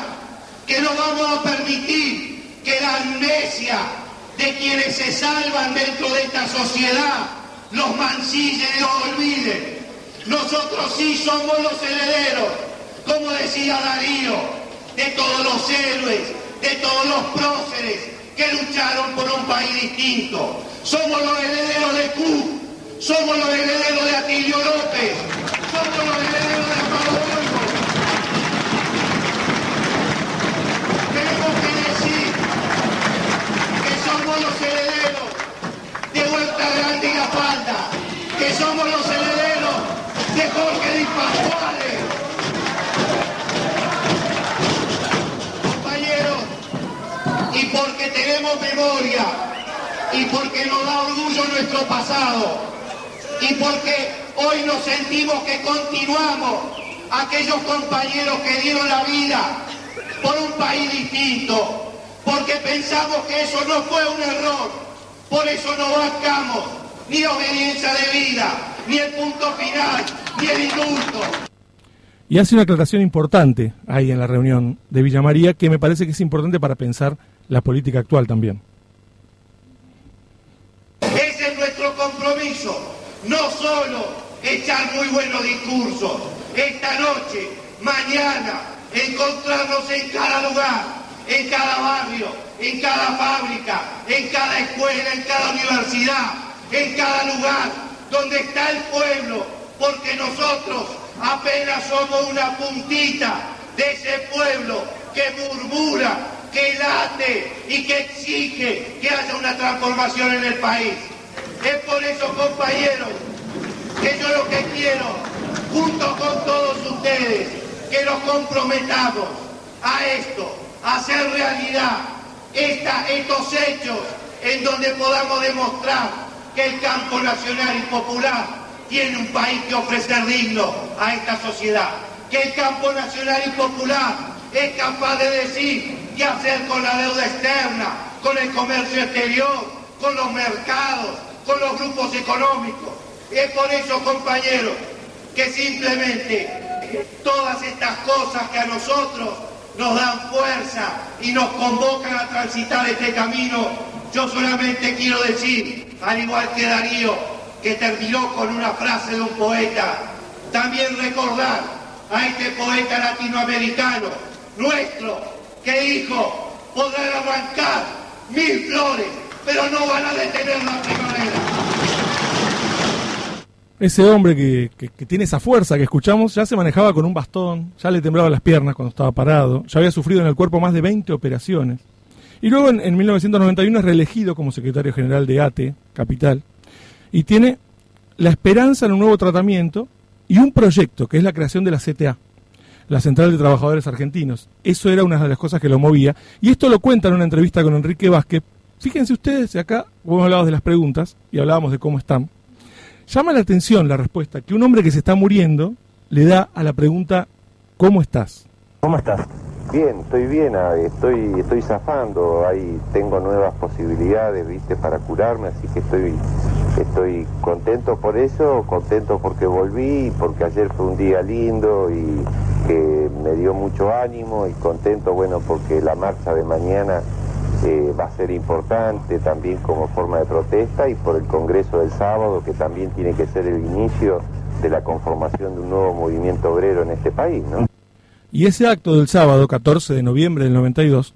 que no vamos a permitir que la amnesia de quienes se salvan dentro de esta sociedad los mancille y los olvide. Nosotros sí somos los herederos, como decía Darío, de todos los héroes, de todos los próceres que lucharon por un país distinto. Somos los herederos de Q, somos los herederos de Atilio López, somos los herederos de Pablo Olmo. Tenemos que decir que somos los herederos de Huerta Grande y La Falda, que somos los herederos de Jorge Di Pascuale. Compañeros, y porque tenemos memoria, y porque nos da orgullo nuestro pasado, y porque hoy nos sentimos que continuamos aquellos compañeros que dieron la vida por un país distinto, porque pensamos que eso no fue un error, por eso no bancamos ni obediencia de vida, ni el punto final, ni el indulto. Y hace una aclaración importante ahí en la reunión de Villa María que me parece que es importante para pensar la política actual también. Ese es nuestro compromiso, no solo echar muy buenos discursos, esta noche, mañana, encontrarnos en cada lugar, en cada barrio, en cada fábrica, en cada escuela, en cada universidad, en cada lugar donde está el pueblo, porque nosotros apenas somos una puntita de ese pueblo que murmura, que late y que exige que haya una transformación en el país. Es por eso, compañeros, que yo lo que quiero, junto con todos ustedes, que nos comprometamos a esto, a hacer realidad estos hechos en donde podamos demostrar que el campo nacional y popular tiene un país que ofrecer digno a esta sociedad, que el campo nacional y popular es capaz de decir qué hacer con la deuda externa, con el comercio exterior, con los mercados, con los grupos económicos. Es por eso, compañeros, que simplemente todas estas cosas que a nosotros nos dan fuerza y nos convocan a transitar este camino, yo solamente quiero decir, al igual que Darío, que terminó con una frase de un poeta, también recordar a este poeta latinoamericano, nuestro, que dijo, podrán arrancar mil flores, pero no van a detener la primavera. Ese hombre que, que- tiene esa fuerza que escuchamos ya se manejaba con un bastón, ya le temblaban las piernas cuando estaba parado, ya había sufrido en el cuerpo más de 20 operaciones. Y luego en, en 1991 es reelegido como secretario general de ATE, Capital, y tiene la esperanza en un nuevo tratamiento y un proyecto que es la creación de la CTA, la Central de Trabajadores Argentinos. Eso era una de las cosas que lo movía. Y esto lo cuenta en una entrevista con Enrique Vázquez. Fíjense ustedes, acá hemos hablado de las preguntas y hablábamos de cómo están. Llama la atención la respuesta que un hombre que se está muriendo le da a la pregunta ¿cómo estás? ¿Cómo estás? Bien, estoy bien, estoy, estoy zafando, ahí tengo nuevas posibilidades, viste, para curarme, así que estoy, estoy contento por eso, contento porque volví, porque ayer fue un día lindo y que me dio mucho ánimo y contento, bueno, porque la marcha de mañana eh, va a ser importante también como forma de protesta y por el Congreso del sábado, que también tiene que ser el inicio de la conformación de un nuevo movimiento obrero en este país, ¿no? Y ese acto del sábado, 14 de noviembre del 92,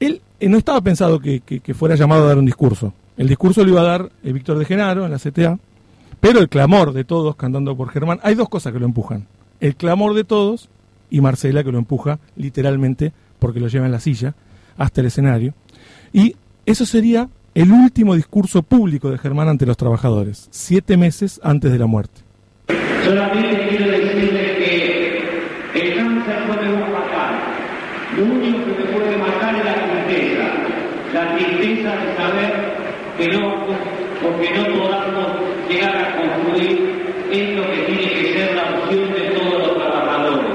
él eh, no estaba pensado que, fuera llamado a dar un discurso. El discurso lo iba a dar eh, Víctor de Genaro en la CTA, pero el clamor de todos cantando por Germán, hay dos cosas que lo empujan. El clamor de todos y Marcela que lo empuja literalmente porque lo lleva en la silla hasta el escenario. Y eso sería el último discurso público de Germán ante los trabajadores, siete meses antes de la muerte quiero decirles que el cáncer puede matar. Lo único que me puede matar es la tristeza. La tristeza de saber que no, porque no podamos llegar a concluir en lo que tiene que ser la opción de todos los trabajadores.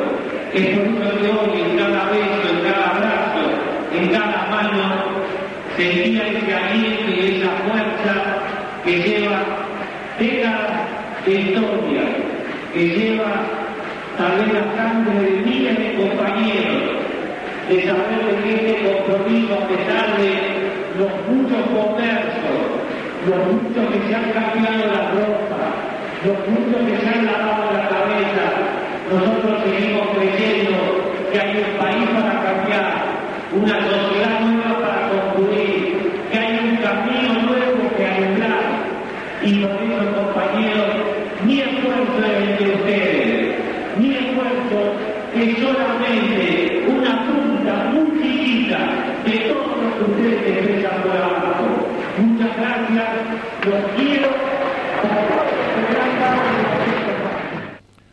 Es por eso que hoy en cada beso, en cada abrazo, en cada mano, sentía ese aliento y esa fuerza que lleva décadas de historia que lleva tal vez la sangre de miles de compañeros, de saber de que este a pesar de los muchos comercios, los muchos que se han cambiado la ropa, los muchos que se han lavado la cabeza, nosotros seguimos creyendo que hay un país para cambiar, una sociedad nueva para construir, que hay un camino nuevo que alumbrar. Y por eso, compañeros, mi esfuerzo es el de ustedes, mi esfuerzo es solamente una punta muy chiquita de todo lo que ustedes empiezan por abajo. Muchas gracias, los quiero.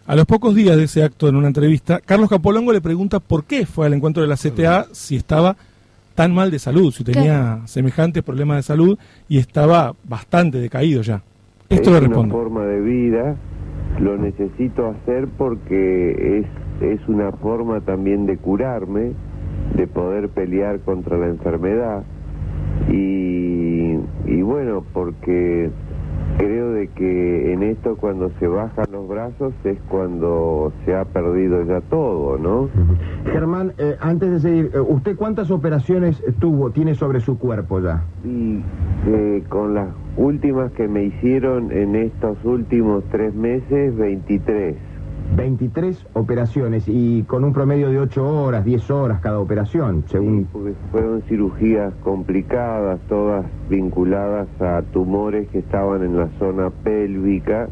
A los pocos días de ese acto, en una entrevista, Carlos Capolongo le pregunta por qué fue al encuentro de la CTA si estaba tan mal de salud, si tenía semejantes problemas de salud y estaba bastante decaído ya. Esto le es una forma de vida, lo necesito hacer porque es, es una forma también de curarme, de poder pelear contra la enfermedad y, y bueno, porque creo de que en esto cuando se bajan los brazos es cuando se ha perdido ya todo, ¿no? Germán, eh, antes de seguir, eh, ¿usted cuántas operaciones tuvo, tiene sobre su cuerpo ya? Y eh, con las últimas que me hicieron en estos últimos tres meses, 23. 23 operaciones y con un promedio de 8 horas, 10 horas cada operación, según... Porque fueron cirugías complicadas, todas vinculadas a tumores que estaban en la zona pélvica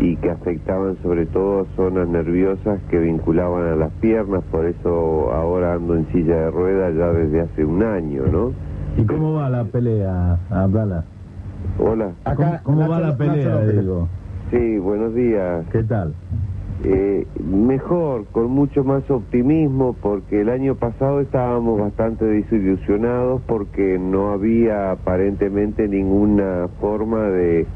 y que afectaban sobre todo zonas nerviosas que vinculaban a las piernas, por eso ahora ando en silla de ruedas ya desde hace un año, ¿no? ¿Y cómo va la pelea, Abdala? Hola. ¿Cómo, cómo va la pelea, digo? Sí, buenos días. ¿Qué tal? Eh, mejor, con mucho más optimismo, porque el año pasado estábamos bastante desilusionados porque no había aparentemente ninguna forma de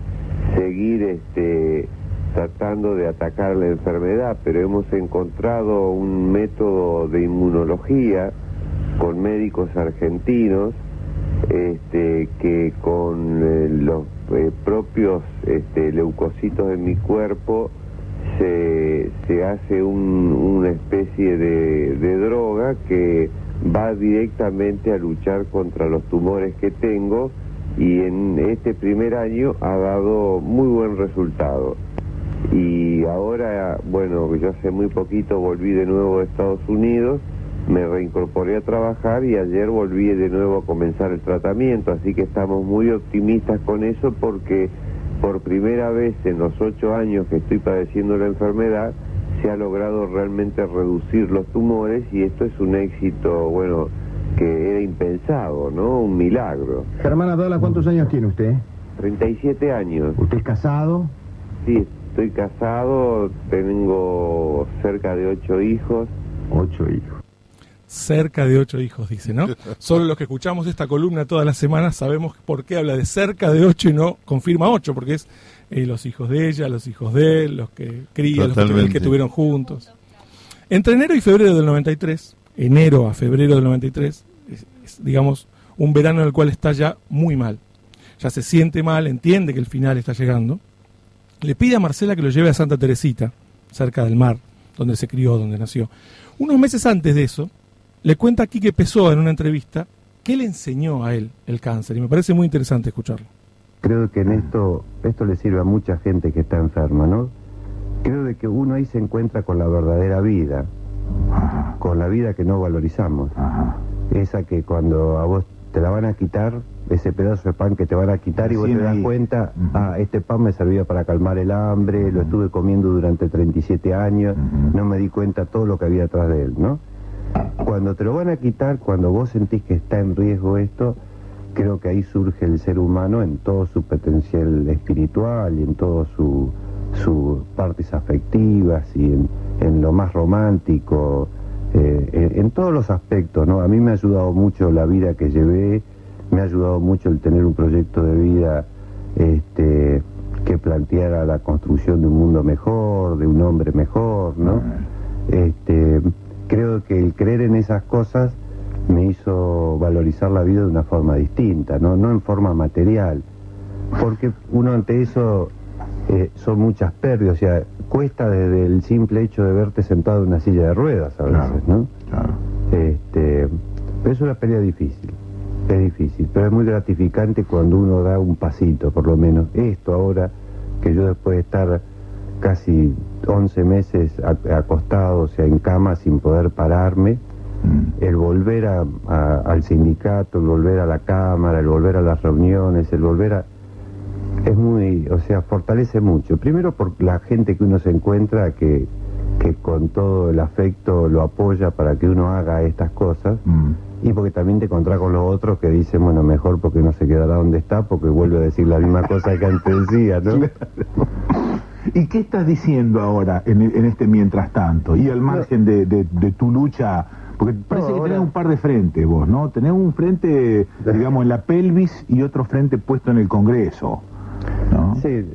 seguir este, tratando de atacar la enfermedad, pero hemos encontrado un método de inmunología con médicos argentinos este, que con eh, los eh, propios este, leucocitos de mi cuerpo se, se hace un- una especie de, de droga que va directamente a luchar contra los tumores que tengo y en este primer año ha dado muy buen resultado. Y ahora, bueno, yo hace muy poquito volví de nuevo a Estados Unidos, me reincorporé a trabajar y ayer volví de nuevo a comenzar el tratamiento, así que estamos muy optimistas con eso porque por primera vez en los ocho años que estoy padeciendo la enfermedad se ha logrado realmente reducir los tumores y esto es un éxito, bueno, que era impensado, ¿no? Un milagro. Germán Abdala, ¿cuántos años tiene usted? 37 años. ¿Usted es casado? Sí, estoy casado, tengo cerca de ocho hijos. Ocho hijos. Cerca de ocho hijos, dice, ¿no? Solo los que escuchamos esta columna todas las semanas sabemos por qué habla de cerca de ocho y no confirma ocho, porque es eh, los hijos de ella, los hijos de él, los que crían, los que, tuvieron juntos. Entre enero y febrero del 93, enero a febrero del 93, es, es, digamos, un verano en el cual está ya muy mal. Ya se siente mal, entiende que el final está llegando. Le pide a Marcela que lo lleve a Santa Teresita, cerca del mar, donde se crió, donde nació. Unos meses antes de eso, le cuenta a Quique Pessoa en una entrevista qué le enseñó a él el cáncer, y me parece muy interesante escucharlo. Creo que en esto, esto le sirve a mucha gente que está enferma, ¿no? Creo de que uno ahí se encuentra con la verdadera vida, con la vida que no valorizamos. Esa que cuando a vos te la van a quitar, ese pedazo de pan que te van a quitar y vos te das ahí. cuenta, ah, este pan me servía para calmar el hambre, lo estuve comiendo durante 37 años, no me di cuenta todo lo que había atrás de él, ¿no? Cuando te lo van a quitar, cuando vos sentís que está en riesgo esto, creo que ahí surge el ser humano en todo su potencial espiritual y en todas su, sus partes afectivas y en, en lo más romántico, eh, en, en todos los aspectos, ¿no? A mí me ha ayudado mucho la vida que llevé, me ha ayudado mucho el tener un proyecto de vida este, que planteara la construcción de un mundo mejor, de un hombre mejor, ¿no? Este, creo que el creer en esas cosas me hizo valorizar la vida de una forma distinta, no, no en forma material, porque uno ante eso eh, son muchas pérdidas, o sea, cuesta desde el simple hecho de verte sentado en una silla de ruedas a veces, ¿no? Este, pero es una pelea difícil, es difícil, pero es muy gratificante cuando uno da un pasito, por lo menos. Esto ahora, que yo después de estar casi 11 meses acostado, o sea, en cama sin poder pararme, el volver a- a- al sindicato, el volver a la cámara, el volver a las reuniones, el volver a... Es muy, o sea, fortalece mucho. Primero por la gente que uno se encuentra que, que con todo el afecto lo apoya para que uno haga estas cosas. Y porque también te encontrás con los otros que dicen, bueno, mejor porque no se quedará donde está, porque vuelve a decir la misma cosa que antes decía, ¿no? ¿Y qué estás diciendo ahora en, en este mientras tanto? Y al margen de, de- de tu lucha, porque parece que tenés un par de frentes vos, ¿no? Tenés un frente, digamos, en la pelvis y otro frente puesto en el Congreso. ¿no? Sí,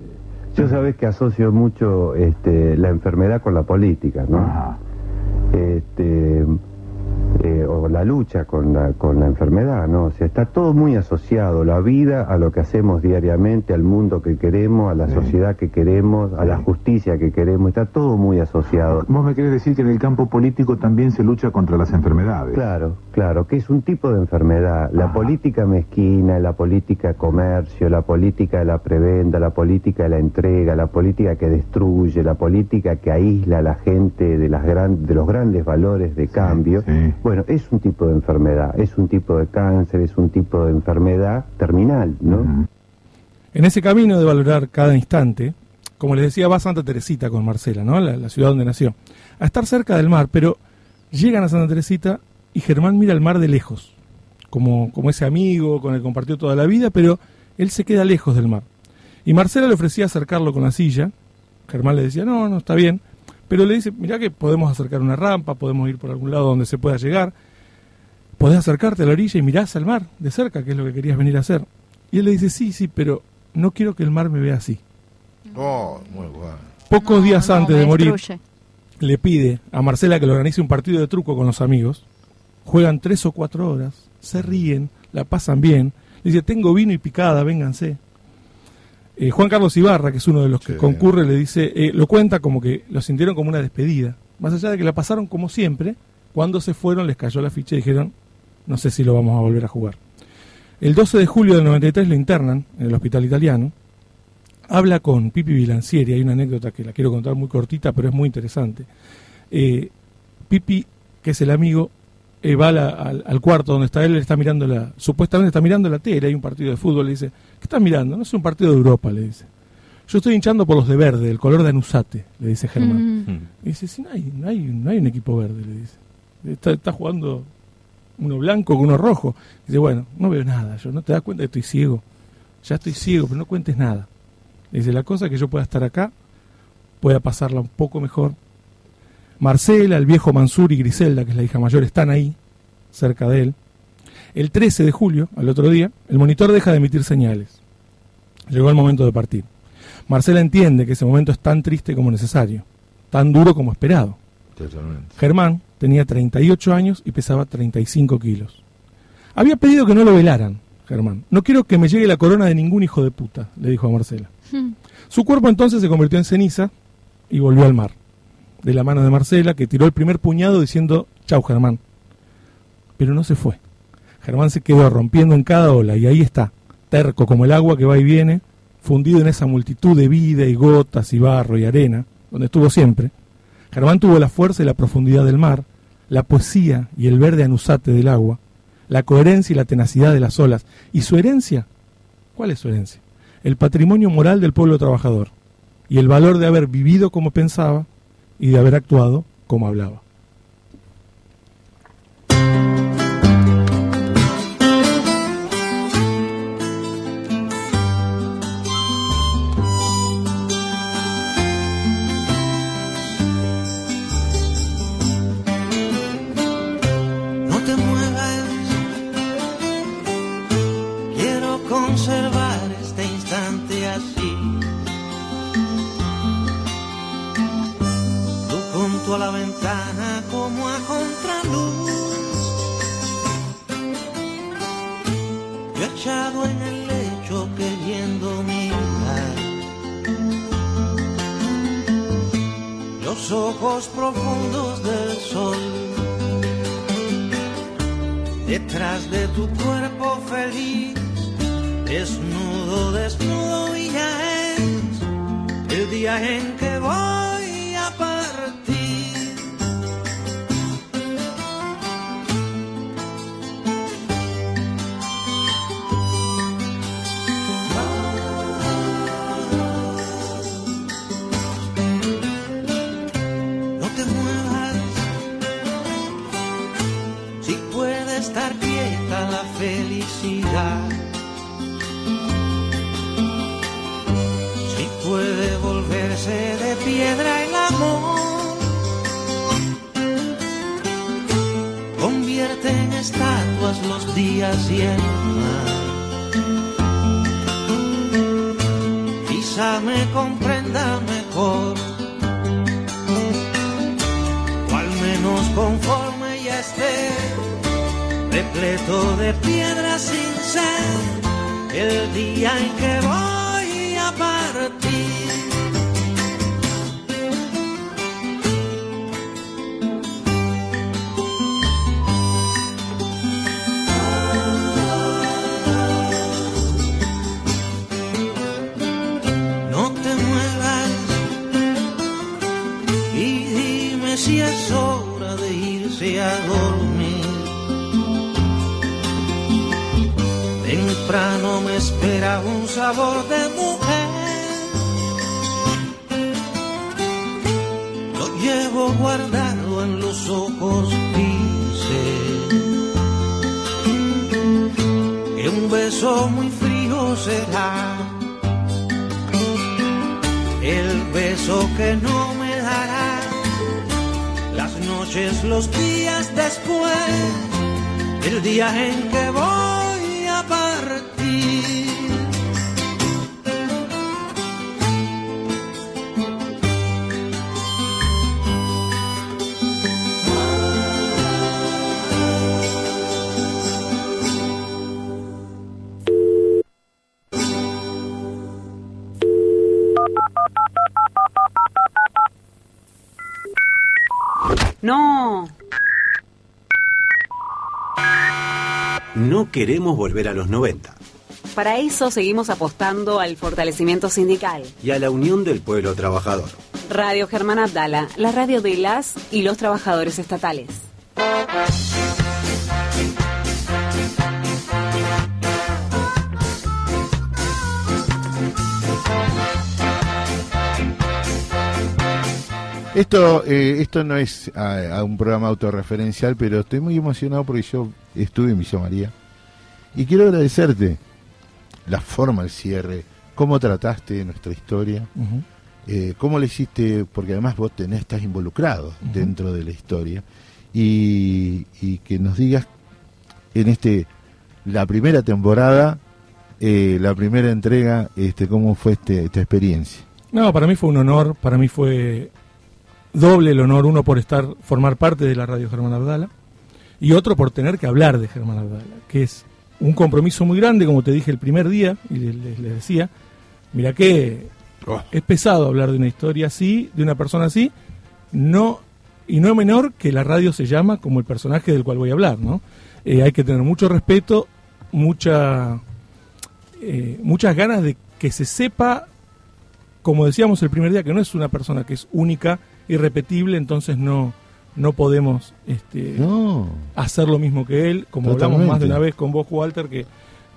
yo sabes que asocio mucho este, la enfermedad con la política, ¿no? Este, eh, o la lucha con la, con la enfermedad, ¿no? O sea, está todo muy asociado, la vida a lo que hacemos diariamente, al mundo que queremos, a la sociedad que queremos, a la justicia que queremos, está todo muy asociado. Vos me querés decir que en el campo político también se lucha contra las enfermedades. Claro, claro, que es un tipo de enfermedad. La política mezquina, la política de comercio, la política de la prebenda, la política de la entrega, la política que destruye, la política que aísla a la gente de, las gran- de los grandes valores de cambio. Bueno, es un tipo de enfermedad, es un tipo de cáncer, es un tipo de enfermedad terminal, ¿no? En ese camino de valorar cada instante, como les decía, va a Santa Teresita con Marcela, ¿no? La, la ciudad donde nació. A estar cerca del mar, pero llegan a Santa Teresita y Germán mira el mar de lejos, como, como ese amigo con el que compartió toda la vida, pero él se queda lejos del mar. Y Marcela le ofrecía acercarlo con la silla. Germán le decía, no, no, está bien. Pero le dice, mirá que podemos acercar una rampa, podemos ir por algún lado donde se pueda llegar. Podés acercarte a la orilla y mirás al mar de cerca, que es lo que querías venir a hacer. Y él le dice, sí, sí, pero no quiero que el mar me vea así. Oh, muy bueno. Pocos días no, antes de morir, destruye. le pide a Marcela que le organice un partido de truco con los amigos. Juegan tres o cuatro horas, se ríen, la pasan bien. Le dice, tengo vino y picada, vénganse. Eh, Juan Carlos Ibarra, que es uno de los que concurre, le dice, eh, lo cuenta como que lo sintieron como una despedida. Más allá de que la pasaron como siempre, cuando se fueron les cayó la ficha y dijeron, no sé si lo vamos a volver a jugar. El 12 de julio del 93 lo internan en el hospital italiano. Habla con Pipi Bilancieri, hay una anécdota que la quiero contar muy cortita, pero es muy interesante. Eh, Pipi, que es el amigo, eh, va la- al, al cuarto donde está él, él está mirando la, supuestamente está mirando la tele, hay un partido de fútbol, le dice, ¿qué estás mirando? No es un partido de Europa, le dice. Yo estoy hinchando por los de verde, el color de Anusate, le dice Germán. Y dice, sí, no hay, no hay, no hay un equipo verde, le dice. Está, está jugando uno blanco con uno rojo. Dice, bueno, no veo nada, yo no te das cuenta que estoy ciego. Ya estoy ciego, pero no cuentes nada. Le dice, la cosa es que yo pueda estar acá, pueda pasarla un poco mejor. Marcela, el viejo Mansur y Griselda, que es la hija mayor, están ahí, cerca de él. El 13 de julio, al otro día, el monitor deja de emitir señales. Llegó el momento de partir. Marcela entiende que ese momento es tan triste como necesario, tan duro como esperado. Totalmente. Germán tenía 38 años y pesaba 35 kilos. Había pedido que no lo velaran, Germán. No quiero que me llegue la corona de ningún hijo de puta, le dijo a Marcela. Su cuerpo entonces se convirtió en ceniza y volvió al mar. De la mano de Marcela, que tiró el primer puñado diciendo, chau Germán. Pero no se fue. Germán se quedó rompiendo en cada ola y ahí está, terco como el agua que va y viene, fundido en esa multitud de vida y gotas y barro y arena, donde estuvo siempre. Germán tuvo la fuerza y la profundidad del mar, la poesía y el verde anusate del agua, la coherencia y la tenacidad de las olas. ¿Y su herencia? ¿Cuál es su herencia? El patrimonio moral del pueblo trabajador y el valor de haber vivido como pensaba y de haber actuado como hablaba. No. No queremos volver a los 90 Para eso seguimos apostando al fortalecimiento sindical. y a la unión del pueblo trabajador. Radio Germán Abdala, la radio de las y los trabajadores estatales. Esto, eh, esto no es a, a un programa autorreferencial, pero estoy muy emocionado porque yo estuve en Villa María. Y quiero agradecerte la forma, el cierre, cómo trataste nuestra historia, eh, cómo le hiciste, porque además vos tenés, estás involucrado dentro de la historia, y, y que nos digas en este la primera temporada, eh, la primera entrega, este, cómo fue este, esta experiencia. No, para mí fue un honor, para mí fue doble el honor, uno por estar, formar parte de la radio Germán Abdala, y otro por tener que hablar de Germán Abdala, que es un compromiso muy grande, como te dije el primer día, y les, decía, mira que es pesado hablar de una historia así, de una persona así, no y no menor que la radio se llama como el personaje del cual voy a hablar, ¿no? Eh, hay que tener mucho respeto, mucha eh, muchas ganas de que se sepa, como decíamos el primer día, que no es una persona que es única, irrepetible, entonces no no podemos este, No. hacer lo mismo que él, como hablamos más de una vez con vos, Walter, que,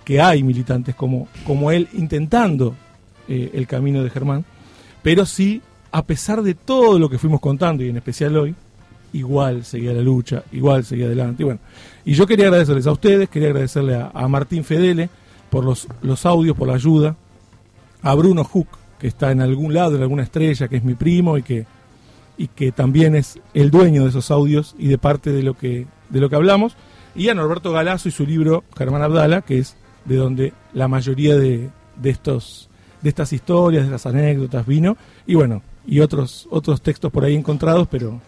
que hay militantes como, como él intentando eh, el camino de Germán, pero sí, a pesar de todo lo que fuimos contando, y en especial hoy, igual seguía la lucha, igual seguía adelante. Y bueno, y yo quería agradecerles a ustedes, quería agradecerle a, a Martín Fedele por los, los audios, por la ayuda, a Bruno Hook, que está en algún lado, en alguna estrella, que es mi primo y que, y que también es el dueño de esos audios y de parte de lo que, de lo que hablamos, y a Norberto Galazo y su libro Germán Abdala, que es de donde la mayoría de, de estos de estas historias, de las anécdotas vino, y bueno, y otros, otros textos por ahí encontrados, pero,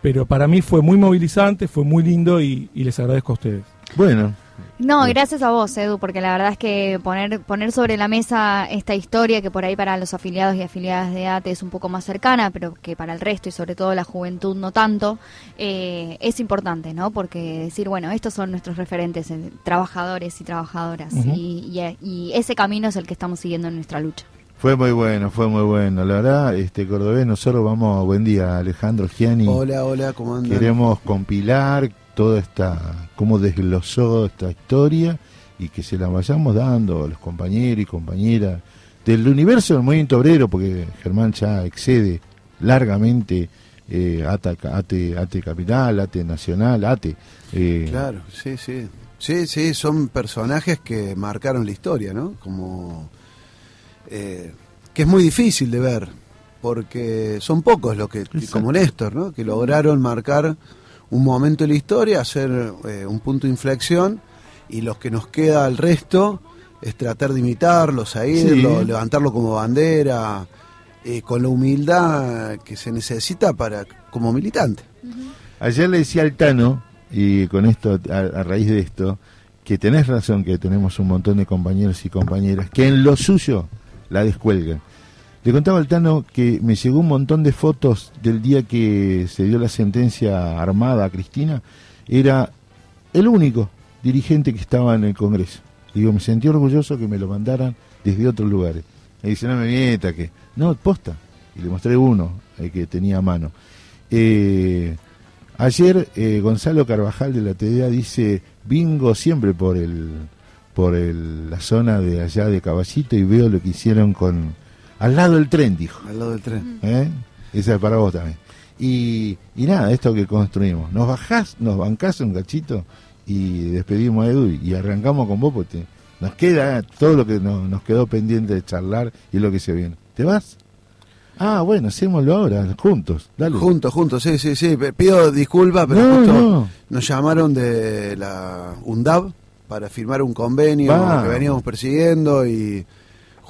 pero para mí fue muy movilizante, fue muy lindo y, y les agradezco a ustedes. Bueno, No, gracias a vos, Edu, porque la verdad es que poner poner sobre la mesa esta historia que por ahí para los afiliados y afiliadas de ATE es un poco más cercana, pero que para el resto y sobre todo la juventud no tanto, eh, es importante, ¿no? Porque decir, bueno, estos son nuestros referentes, eh, trabajadores y trabajadoras, y, y- y ese camino es el que estamos siguiendo en nuestra lucha. Fue muy bueno, fue muy bueno. La verdad, este Cordobés, nosotros vamos, buen día Alejandro Gianni. Hola, hola, ¿cómo andan? Queremos compilar toda esta, cómo desglosó esta historia y que se la vayamos dando a los compañeros y compañeras del universo del movimiento obrero, porque Germán ya excede largamente eh, ATA, ATE, ATE Capital, ATE Nacional, ATE. eh, Claro, sí, sí. Sí, sí, son personajes que marcaron la historia, ¿no? Como. eh, que es muy difícil de ver, porque son pocos los que, como Néstor, ¿no? Que lograron marcar un momento de la historia, hacer eh, un punto de inflexión, y los que nos queda al resto es tratar de imitarlo, seguirlo, Sí. levantarlo como bandera, eh, con la humildad que se necesita para como militante. Ayer le decía al Tano, y con esto, a, a raíz de esto, que tenés razón que tenemos un montón de compañeros y compañeras que en lo suyo la descuelgan. Le contaba al Tano que me llegó un montón de fotos del día que se dio la sentencia armada a Cristina. Era el único dirigente que estaba en el Congreso. Digo, me sentí orgulloso que me lo mandaran desde otros lugares. Me dice, no me mienta que... No, posta. Y le mostré uno que tenía a mano. Eh, ayer eh, Gonzalo Carvajal de la TDA dice, bingo siempre por el por el- la zona de allá de Caballito y veo lo que hicieron con... Al lado del tren, dijo. Al lado del tren. ¿Eh? Esa es para vos también. Y, y nada, esto que construimos. Nos bajás, nos bancás un cachito y despedimos a Edu y arrancamos con vos porque nos queda todo lo que no- nos quedó pendiente de charlar y lo que se viene. ¿Te vas? Ah, bueno, hacémoslo ahora, juntos. Dale. Juntos, juntos, sí, sí, sí. Pido disculpas, pero No, justo no. nos llamaron de la UNDAB para firmar un convenio que veníamos persiguiendo y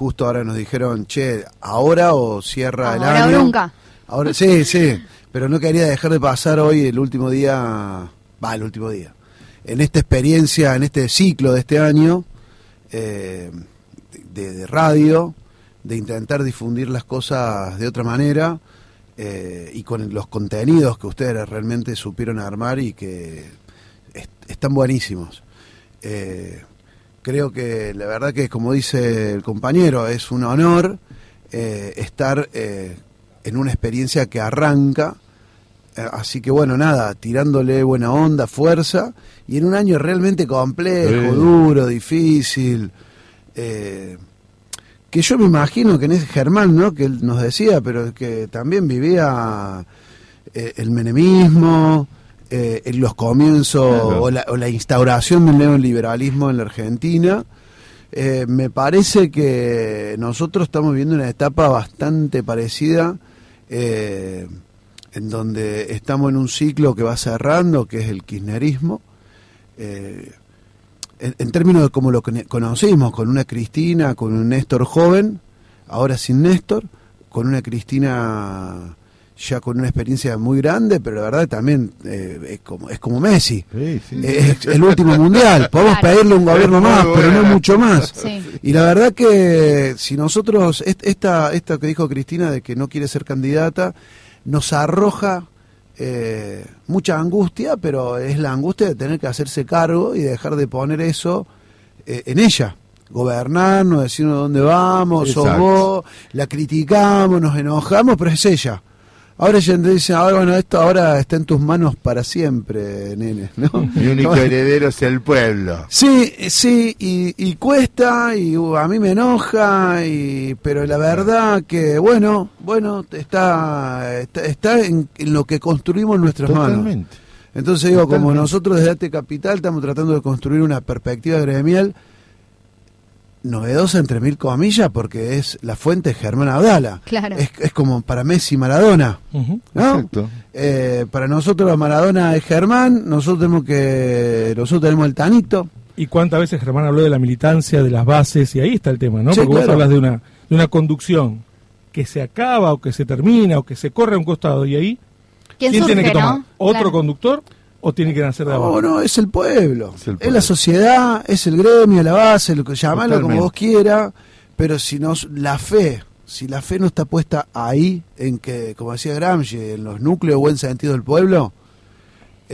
justo ahora nos dijeron, che, ahora o cierra el Ahora año. nunca. Ahora, sí, sí, pero no quería dejar de pasar hoy el último día, va, el último día, en esta experiencia, en este ciclo de este año eh, de, de radio, de intentar difundir las cosas de otra manera eh, y con los contenidos que ustedes realmente supieron armar y que est- están buenísimos. Eh, creo que la verdad que como dice el compañero es un honor eh, estar eh, en una experiencia que arranca Eh, así que bueno nada tirándole buena onda fuerza y en un año realmente complejo Sí. duro difícil eh, que yo me imagino que en ese Germán no que él nos decía pero que también vivía eh, el menemismo eh, en los comienzos Claro. o, la, o la instauración del neoliberalismo en la Argentina eh, me parece que nosotros estamos viviendo una etapa bastante parecida, eh, en donde estamos en un ciclo que va cerrando, que es el kirchnerismo. Eh, en, en términos de cómo lo cono- conocimos, con una Cristina, con un Néstor joven, ahora sin Néstor, con una Cristina ya con una experiencia muy grande, pero la verdad también eh, es, como, es como Messi. Es el último mundial. Podemos Claro. pedirle un gobierno más, pero no mucho más. Sí. Y la verdad que si nosotros, est- esta, esta que dijo Cristina de que no quiere ser candidata, nos arroja eh, mucha angustia, pero es la angustia de tener que hacerse cargo y dejar de poner eso eh, en ella. Gobernarnos, decirnos dónde vamos, sos Exacto. vos, la criticamos, nos enojamos, pero es ella. Ahora ella dice, ahora bueno, esto ahora está en tus manos para siempre, nene. ¿no? Mi único heredero es el pueblo. Sí, sí, y, y cuesta, y uh, a mí me enoja, y, pero la verdad que, bueno, bueno, está, está, está en, en lo que construimos nuestras manos. Totalmente. Entonces digo, como nosotros desde Ate Capital estamos tratando de construir una perspectiva gremial novedosa entre mil comillas porque es la fuente de Germán Abdala. Claro. Es, es como para Messi Maradona. Ujú. ¿no? Exacto. Eh, para nosotros Maradona es Germán, nosotros tenemos que nosotros tenemos el Tanito. ¿Y cuántas veces Germán habló de la militancia, de las bases? Y ahí está el tema, ¿no? Sí, Porque vos hablas de una, de una conducción que se acaba o que se termina o que se corre a un costado y ahí ¿Quién, tiene surge, que tomar? no? ¿Otro Claro. conductor ¿O tiene que nacer de abajo? No, no, es el pueblo. Es el Es pueblo. la sociedad, es el gremio, la base, lo que llamarlo como vos quieras, pero si no, la fe, si la fe no está puesta ahí, en que, como decía Gramsci, en los núcleos buen sentido del pueblo,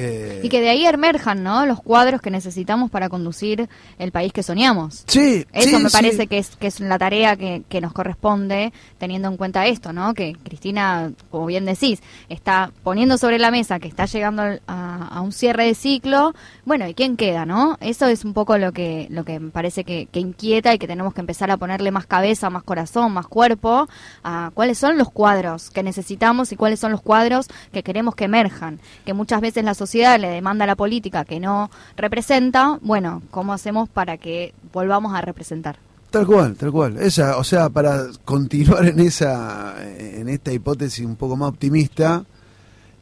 eh, Y que de ahí emerjan, ¿no? Los cuadros que necesitamos para conducir el país que soñamos. sí, Eso sí, me sí. parece que es, que es la tarea que, que nos corresponde, teniendo en cuenta esto, ¿no? Que Cristina, como bien decís, está poniendo sobre la mesa que está llegando a un cierre de ciclo. Bueno, ¿y quién queda, no? Eso es un poco lo que, lo que me parece que, que inquieta y que tenemos que empezar a ponerle más cabeza, más corazón, más cuerpo a cuáles son los cuadros que necesitamos y cuáles son los cuadros que queremos que emerjan. Que muchas veces la sociedad le demanda a la política que no representa. Bueno, ¿cómo hacemos para que volvamos a representar? Tal cual, tal cual. Esa, o sea, para continuar en esa, en esta hipótesis un poco más optimista,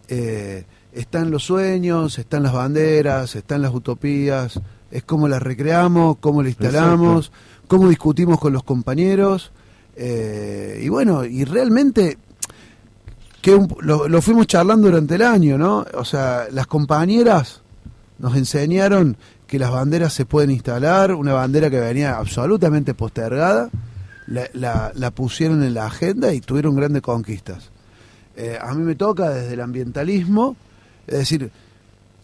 eh, están los sueños, están las banderas, están las utopías, es cómo las recreamos, cómo las instalamos, cómo discutimos con los compañeros, eh, y bueno, y realmente que un- lo, lo fuimos charlando durante el año, ¿no? O sea, las compañeras nos enseñaron que las banderas se pueden instalar, una bandera que venía absolutamente postergada, la, la- la pusieron en la agenda y tuvieron grandes conquistas. Eh, a mí me toca desde el ambientalismo, es decir,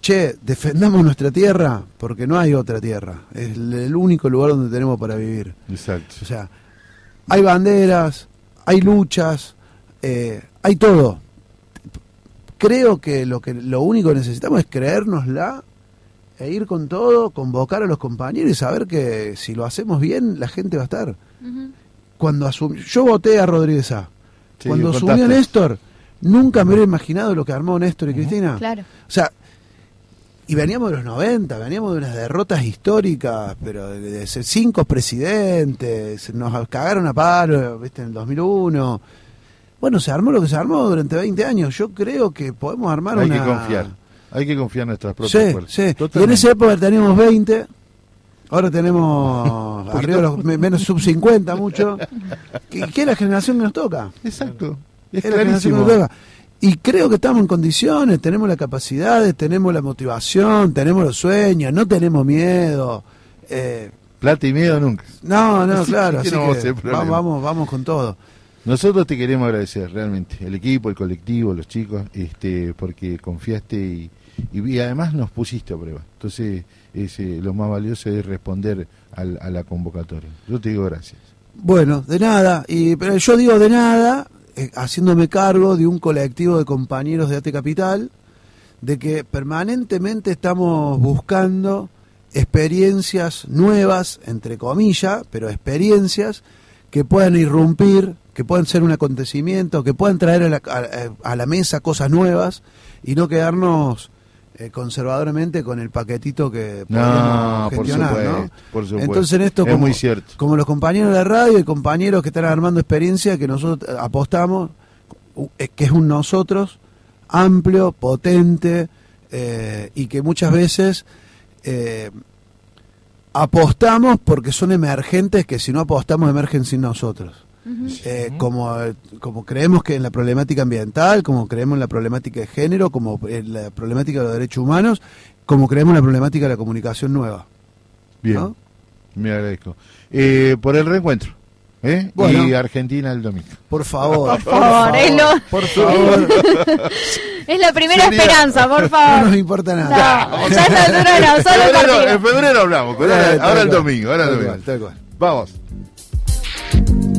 che, defendamos nuestra tierra porque no hay otra tierra, es el, el único lugar donde tenemos para vivir. Exacto. O sea, hay banderas, hay luchas, eh, hay todo. Creo que lo que lo único que necesitamos es creérnosla e ir con todo, convocar a los compañeros y saber que si lo hacemos bien, la gente va a estar. Cuando asum- yo voté a Rodríguez A. Sí, Cuando asumió Néstor, nunca me hubiera imaginado lo que armó Néstor y Cristina. Claro. O sea, y veníamos de los 90, veníamos de unas derrotas históricas, pero de, cinco presidentes, nos cagaron a palo, ¿viste? En el 2001. Bueno, se armó lo que se armó durante 20 años. Yo creo que podemos armar Hay una... que confiar. Hay que confiar en nuestras propias Sí, fuerzas. sí. Y en esa época teníamos 20, ahora tenemos arriba los me- menos sub 50 mucho. ¿Qué, qué es la generación que nos toca? Exacto. Es Es la generación que clarísimo. nos toca. Y creo que estamos en condiciones, tenemos las capacidades, tenemos la motivación, tenemos los sueños, no tenemos miedo. Eh, Plata y miedo nunca. no, no, Así claro, que así no que vamos, vamos, vamos con todo. Nosotros te queremos agradecer realmente, el equipo, el colectivo, los chicos, este, porque confiaste y, además nos pusiste a prueba. Entonces, es, eh, lo más valioso es responder al- a la convocatoria. Yo te digo gracias. Bueno, de nada, y pero yo digo de nada, eh, haciéndome cargo de un colectivo de compañeros de AT Capital, de que permanentemente estamos buscando experiencias nuevas, entre comillas, pero experiencias que puedan irrumpir, que puedan ser un acontecimiento, que puedan traer a la, a- a la mesa cosas nuevas y no quedarnos eh, conservadoramente con el paquetito que No, podemos por gestionar, ¿no? supuesto, por supuesto. Entonces en esto Es como, muy cierto. como los compañeros de la radio y compañeros que están armando experiencia que nosotros eh, apostamos, eh, que es un nosotros amplio, potente eh, y que muchas veces eh, apostamos porque son emergentes que si no apostamos emergen sin nosotros. Eh, como, como creemos que en la problemática ambiental, como creemos en la problemática de género, como en la problemática de los derechos humanos, como creemos en la problemática de la comunicación nueva. Bien, ¿No? me agradezco. Eh, por el reencuentro. ¿eh? Bueno. Y Argentina el domingo. Por favor. Por favor, es lo- Por favor. Es la primera Sería- esperanza, por No favor. nos importa nada. No, ya altura no, En solo el febrero, en febrero hablamos, pero ahora, el domingo. Ahora el Tal domingo. cual, tal cual. Vamos.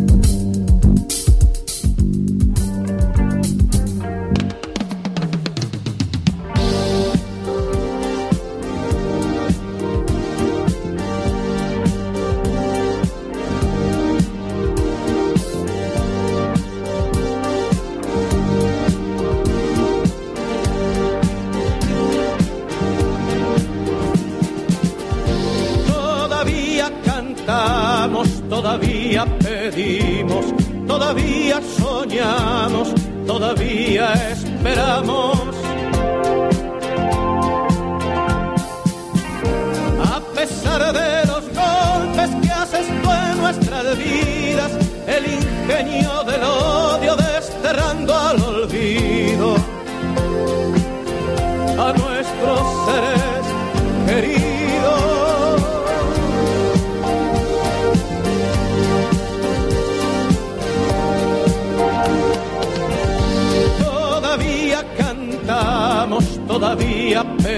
Pedimos, todavía soñamos, todavía esperamos. A pesar de los golpes que haces tú en nuestras vidas, el ingenio del odio desterrando a nuestros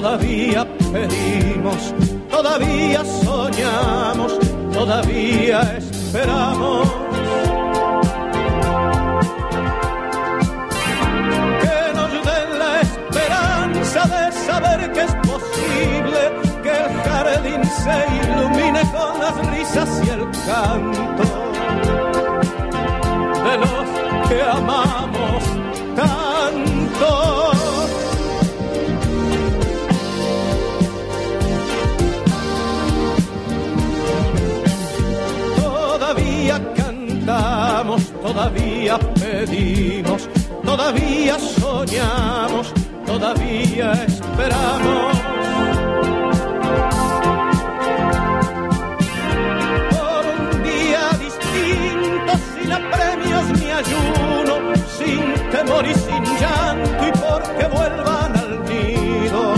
Todavía pedimos, todavía soñamos, todavía esperamos. Que nos den la esperanza de saber que es posible que el jardín se ilumine con las risas y el canto de los que amamos tanto. Todavía pedimos, todavía soñamos, todavía esperamos. Por un día distinto, sin apremios ni ayuno, sin temor y sin llanto, y porque vuelvan al nido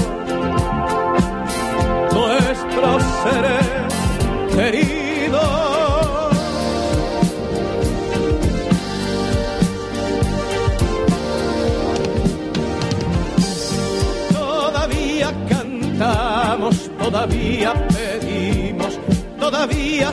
nuestros seres todavía pedimos, todavía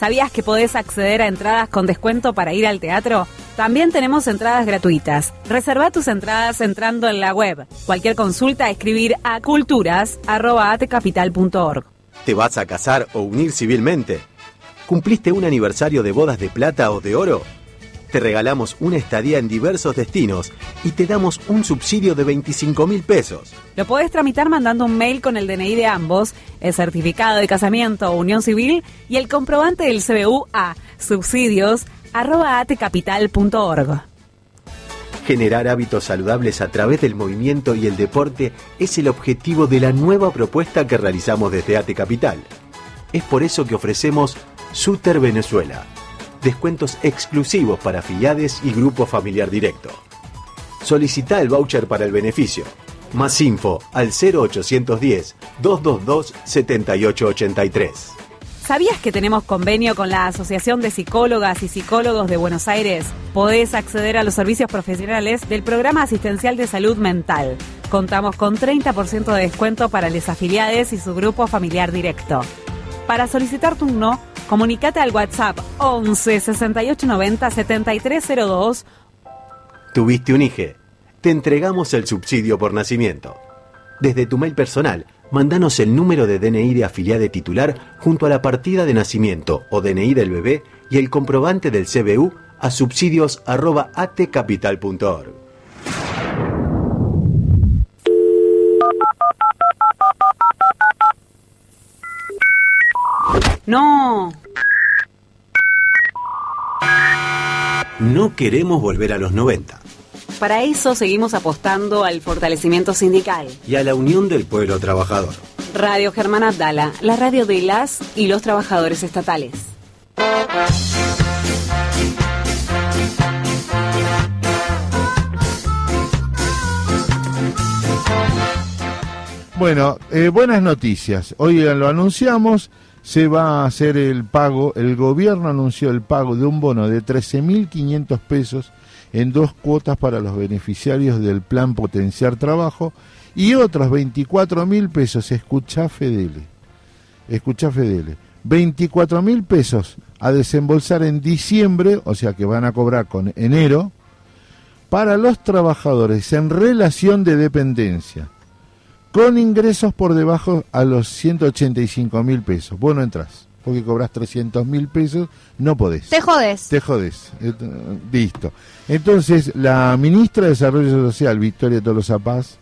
¿Sabías que podés acceder a entradas con descuento para ir al teatro? También tenemos entradas gratuitas. Reserva tus entradas entrando en la web. Cualquier consulta, escribir a culturas.atecapital.org. ¿Te vas a casar o unir civilmente? ¿Cumpliste un aniversario de bodas de plata o de oro? Te regalamos una estadía en diversos destinos y te damos un subsidio de 25 mil pesos. Lo podés tramitar mandando un mail con el DNI de ambos, el certificado de casamiento o unión civil y el comprobante del CBU a subsidios.atecapital.org. Generar hábitos saludables a través del movimiento y el deporte es el objetivo de la nueva propuesta que realizamos desde AT Capital. Es por eso que ofrecemos Suter Venezuela. Descuentos exclusivos para afiliados y grupo familiar directo. Solicita el voucher para el beneficio. Más info al 0810 222 7883. ¿Sabías que tenemos convenio con la Asociación de Psicólogas y Psicólogos de Buenos Aires? Podés acceder a los servicios profesionales del Programa Asistencial de Salud Mental. Contamos con 30% de descuento para los afiliados y su grupo familiar directo. Para solicitar turno, comunicate al WhatsApp 11 68 90 7302 ¿Tuviste un IGE? Te entregamos el subsidio por nacimiento. Desde tu mail personal, mandanos el número de DNI de afiliado titular junto a la partida de nacimiento o DNI del bebé y el comprobante del CBU a subsidios.atcapital.org. No. No queremos volver a los 90 Para eso seguimos apostando al fortalecimiento sindical. y a la unión del pueblo trabajador. Radio Germán Abdala, la radio de las y los trabajadores estatales. Bueno, eh, buenas noticias. Hoy lo anunciamos, se va a hacer el pago, el gobierno anunció el pago de un bono de 13.500 pesos en dos cuotas para los beneficiarios del plan Potenciar Trabajo y otros 24.000 pesos, escucha Fedele, escucha Fedele, 24.000 pesos a desembolsar en diciembre, o sea que van a cobrar con enero, para los trabajadores en relación de dependencia, con ingresos por debajo a los 185 mil pesos. Vos no entras, porque cobras 300 mil pesos, no podés. Te jodes. Te jodes. Eh, Listo. Entonces, la ministra de Desarrollo Social, Victoria Tolosa Paz,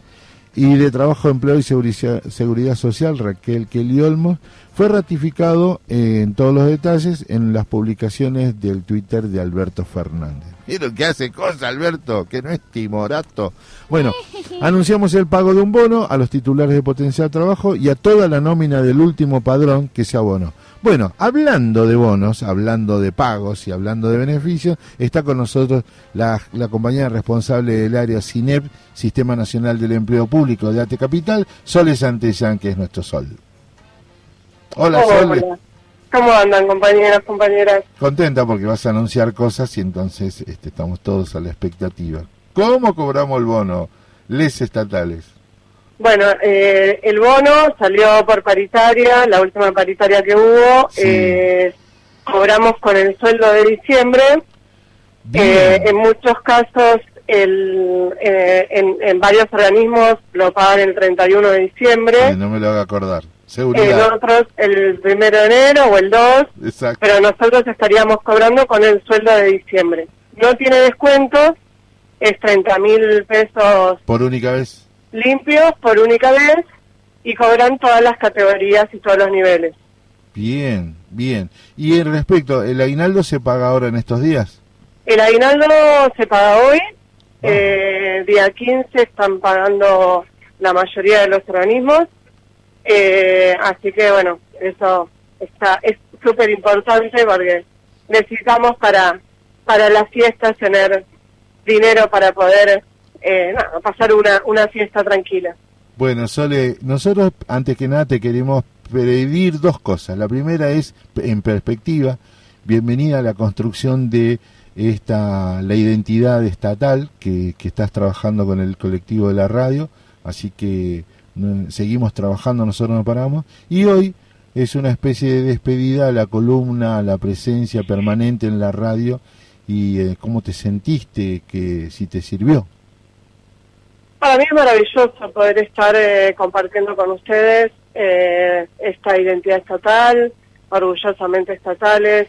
y de Trabajo, Empleo y Seguridad, Seguridad Social, Raquel Kelly Olmos, fue ratificado eh, en todos los detalles en las publicaciones del Twitter de Alberto Fernández. Pero que hace cosa, Alberto, que no es timorato. Bueno, anunciamos el pago de un bono a los titulares de potencial trabajo y a toda la nómina del último padrón que se abonó. Bueno, hablando de bonos, hablando de pagos y hablando de beneficios, está con nosotros la, la compañera responsable del área CINEP, Sistema Nacional del Empleo Público de ATE Capital, Sole Santillán, que es nuestro sol. Hola, Sole. Hola. ¿Cómo andan, compañeras, compañeras? Contenta porque vas a anunciar cosas y entonces este, estamos todos a la expectativa. ¿Cómo cobramos el bono? Les estatales. Bueno, eh, el bono salió por paritaria, la última paritaria que hubo. eh, cobramos con el sueldo de diciembre. Eh, en muchos casos, el, eh, en, en varios organismos lo pagan el 31 de diciembre. Ay, no me lo haga acordar. En Seguridad. otros el primero de enero o el 2, Exacto. pero nosotros estaríamos cobrando con el sueldo de diciembre. No tiene descuentos, es 30 mil pesos Por única vez. Limpios por única vez y cobran todas las categorías y todos los niveles. Bien, bien. Y en respecto, ¿el aguinaldo se paga ahora en estos días? El aguinaldo se paga hoy, eh, día 15 están pagando la mayoría de los organismos, eh, así que bueno, eso está es súper importante porque necesitamos para para las fiestas tener dinero para poder eh, pasar una, una fiesta tranquila. Bueno, Sole, nosotros antes que nada te queremos pedir dos cosas. La primera es, en perspectiva, bienvenida a la construcción de esta la identidad estatal que, que estás trabajando con el colectivo de la radio, así que seguimos trabajando, nosotros no paramos. Y hoy es una especie de despedida a la columna, a la presencia permanente en la radio y eh, cómo te sentiste, que si te sirvió. Para mí es maravilloso poder estar eh, compartiendo con ustedes eh, esta identidad estatal, orgullosamente estatales,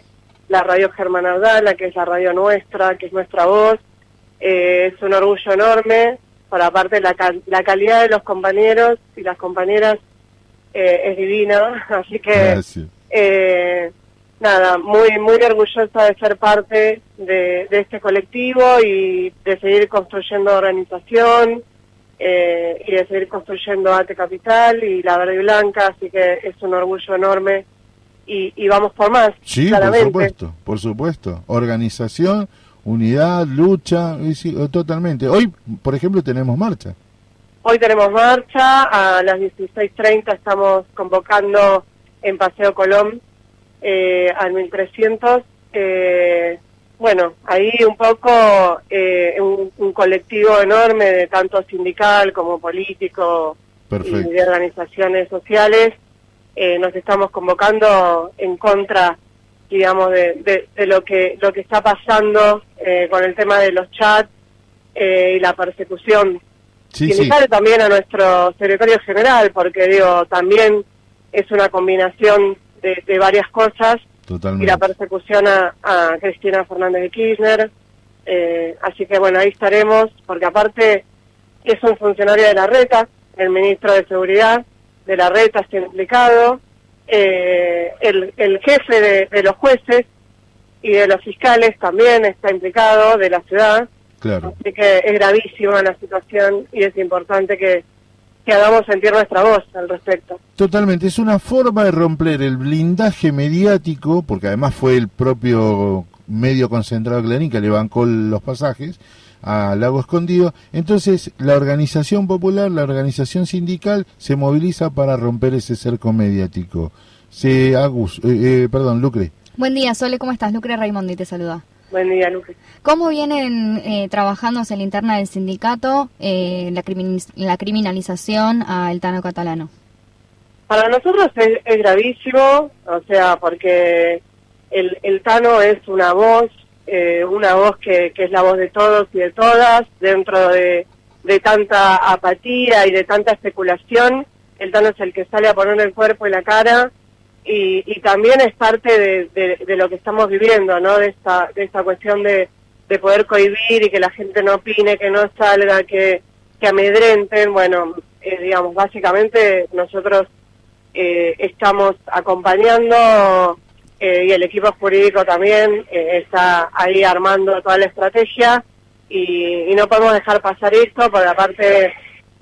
la radio Germán Abdala, que es la radio nuestra, que es nuestra voz. Eh, es un orgullo enorme, por aparte la, cal- la calidad de los compañeros y las compañeras eh, es divina, así que eh, nada, muy muy orgullosa de ser parte de, de este colectivo y de seguir construyendo organización eh, y de seguir construyendo Ate Capital y la Verde y Blanca, así que es un orgullo enorme y, y vamos por más, Sí, claramente. por supuesto, por supuesto. Organización, unidad, lucha, y sí, totalmente. Hoy, por ejemplo, tenemos marcha. Hoy tenemos marcha, a las 16.30 estamos convocando en Paseo Colón eh, al 1300. Eh, bueno, ahí un poco eh, un, un colectivo enorme de tanto sindical como político Perfecto. y de organizaciones sociales. Eh, nos estamos convocando en contra, digamos, de, de- de lo que lo que está pasando eh, con el tema de los chats eh, y la persecución Sí, y sí. sale también a nuestro secretario general, porque digo, también es una combinación de, de varias cosas y la persecución a, a Cristina Fernández de Kirchner. eh, así que bueno, ahí estaremos, porque aparte es un funcionario de la RETA, el ministro de Seguridad de la RETA está implicado, eh, el, el jefe de, de los jueces y de los fiscales también está implicado, de la ciudad. Claro. Así que es gravísima la situación y es importante que, que hagamos sentir nuestra voz al respecto. Totalmente. Es una forma de romper el blindaje mediático, porque además fue el propio medio concentrado Clarín que le bancó los pasajes a Lago Escondido. Entonces, la organización popular, la organización sindical, se moviliza para romper ese cerco mediático. Se, Agus, eh, eh, perdón, Lucre. Buen día, Sole, ¿cómo estás? Lucre Raimondi te saluda. Buen día, Lucas. ¿Cómo vienen eh, trabajando hacia la interna del sindicato eh, la, crimin- la criminalización al Tano catalano? Para nosotros es, es gravísimo, o sea, porque el, el Tano es una voz, eh, una voz que, que es la voz de todos y de todas, dentro de, de tanta apatía y de tanta especulación. El Tano es el que sale a poner el cuerpo y la cara y, y también es parte de, lo que estamos viviendo, ¿no? De esta, de esta cuestión de, de poder cohibir y que la gente no opine, que no salga, que, amedrenten. Bueno, eh, digamos, básicamente nosotros eh, estamos acompañando eh, y el equipo jurídico también eh, está ahí armando toda la estrategia y, y no podemos dejar pasar esto porque aparte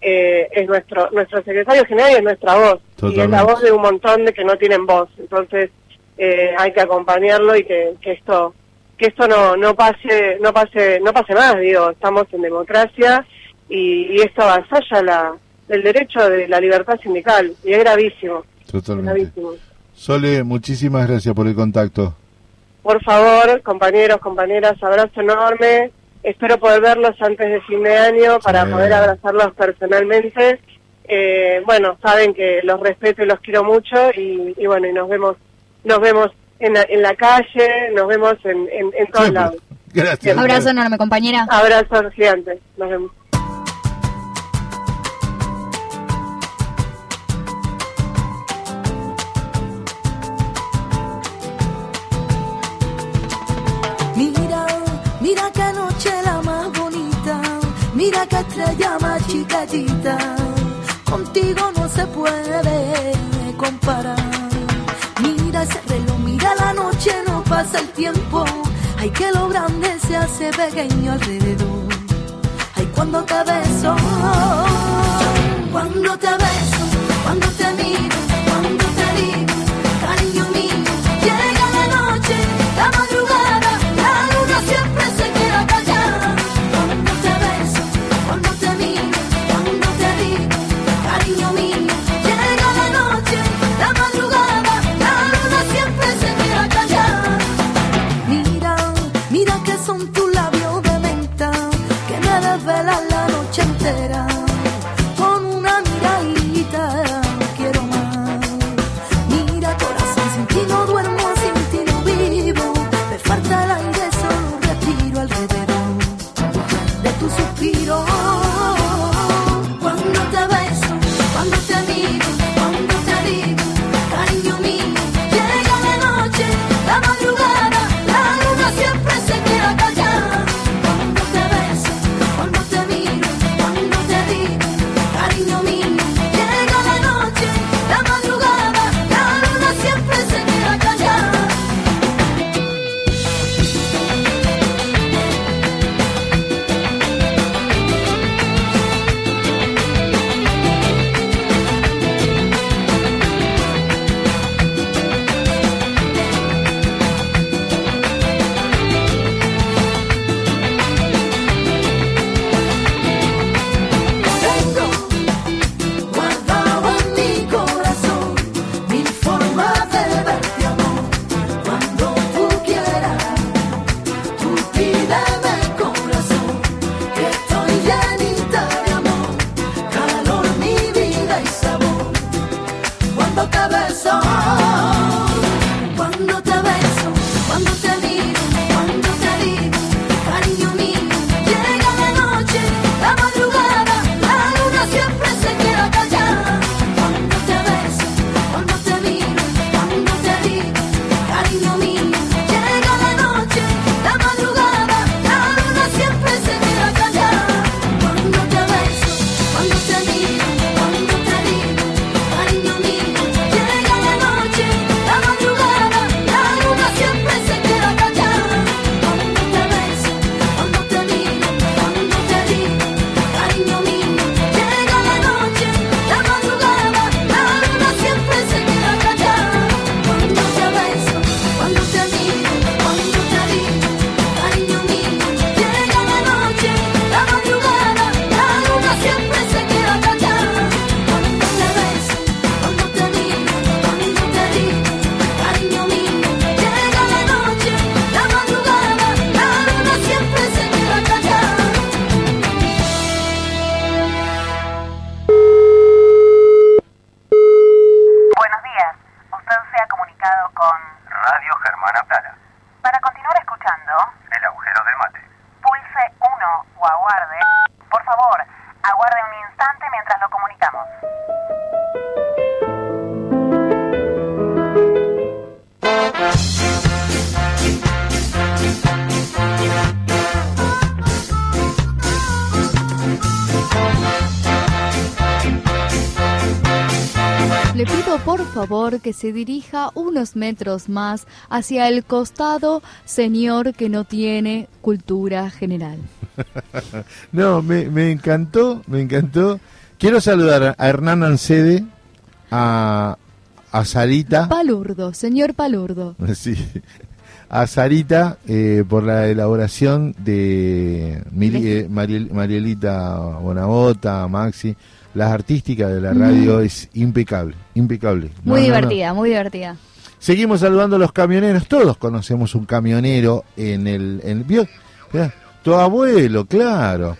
eh, es nuestro nuestro secretario general y es nuestra voz. Y es la voz de un montón de que no tienen voz. Entonces eh, hay que acompañarlo y que, que esto que esto no no pase no pase no pase más digo. Estamos en democracia y, y esto avasalla la el derecho de la libertad sindical. Y es gravísimo. Es gravísimo. Sole, muchísimas gracias por el contacto. por favor, compañeros, compañeras, abrazo enorme. Espero poder verlos antes de fin de año para Sí. poder abrazarlos personalmente. Eh, bueno, saben que los respeto y los quiero mucho y, y bueno, y nos vemos, nos vemos en la, en la calle, nos vemos en, en, en todos Siempre. lados. Gracias. Abrazo enorme, compañera. Abrazo gigante. Nos vemos. Mira, mira qué noche la más bonita, mira qué estrella más chiquitita, contigo no se puede comparar. Mira ese reloj, mira la noche, no pasa el tiempo, ay que lo grande se hace pequeño alrededor. Ay cuando te beso, cuando te beso, cuando te miro, cariño mío, se dirija unos metros más hacia el costado, señor que no tiene cultura general. no, me, me encantó, me encantó. Quiero saludar a Hernán Ancede, a, a Sarita. Palurdo, señor Palurdo. Sí. A Sarita eh, por la elaboración de eh, Mariel- Marielita Bonabota, Maxi. Las artísticas de la radio es impecable, impecable. No, Muy no, no. divertida, muy divertida. Seguimos saludando a los camioneros. Todos conocemos un camionero en el. En, Tu abuelo, claro.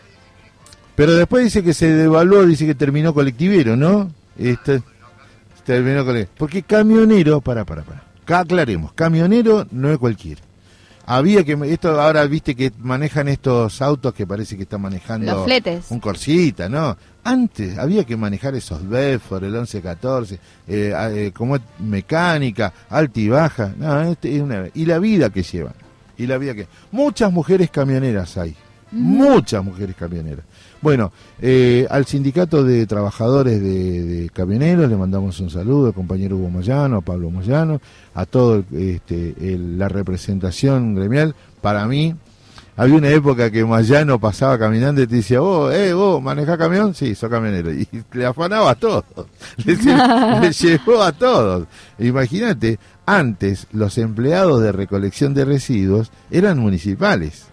Pero después dice que se devaluó, dice que terminó colectivero, ¿no? Este, terminó colectivero. Porque camionero, para, para, para. Acá Aclaremos, camionero no es cualquiera. Había que. Esto ahora viste que manejan estos autos que parece que están manejando. Los fletes. Un Corsita, ¿no? Antes había que manejar esos Bedford, el 1114, eh, a- eh, como es mecánica, alta y baja. No, este es una- y la vida que llevan. Y la vida que. Muchas mujeres camioneras hay. Muchas mujeres camioneras. Bueno, eh, al sindicato de trabajadores de, camioneros le mandamos un saludo al compañero Hugo Moyano, a Pablo Moyano, a todo este, la representación gremial. Para mí, había una época que Moyano pasaba caminando y te decía, vos, eh, vos, manejás camión? Sí, soy camionero. Y le afanaba a todos. Le, le llevó a todos. Imagínate, antes los empleados de recolección de residuos eran municipales.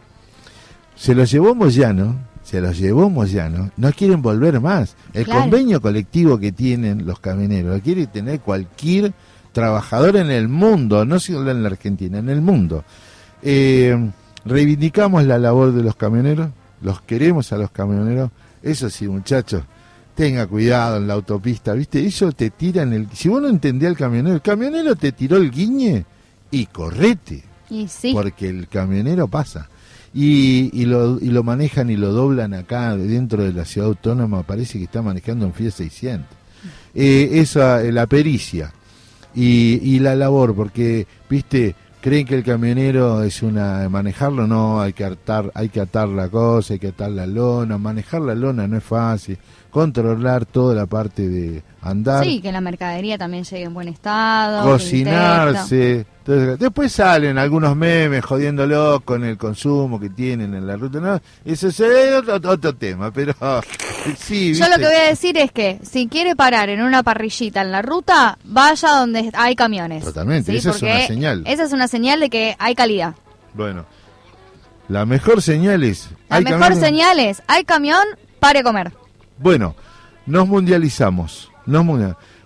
Se los llevó Moyano, se los llevó Moyano, no quieren volver más. El Claro. convenio colectivo que tienen los camioneros lo quiere tener cualquier trabajador en el mundo, no solo en la Argentina, en el mundo. Eh, reivindicamos la labor de los camioneros, los queremos a los camioneros. Eso sí, muchachos, tenga cuidado en la autopista, ¿viste? Ellos te tiran el... Si vos no entendés al camionero, el camionero te tiró el guiñe y correte Y sí. porque el camionero pasa. Y, y, lo, y lo manejan y lo doblan acá dentro de la ciudad autónoma, parece que está manejando un Fiat 600. Eh, esa, eh, la pericia y, y la labor, porque, viste, creen que el camionero es una, manejarlo no, hay que atar, hay que atar la cosa, hay que atar la lona, manejar la lona no es fácil, controlar toda la parte de andar Sí, que la mercadería también llegue en buen estado. cocinarse. Entonces, después salen algunos memes jodiéndolo con el consumo que tienen en la ruta. No, eso es otro, otro tema, pero sí, Yo lo que voy a decir es que si quiere parar en una parrillita en la ruta, vaya donde hay camiones. Totalmente, ¿sí? esa es una señal. Esa es una señal de que hay calidad. Bueno, la mejor señal es... La mejor camiones- señal es, hay camión, pare a comer. Bueno, nos mundializamos. Nos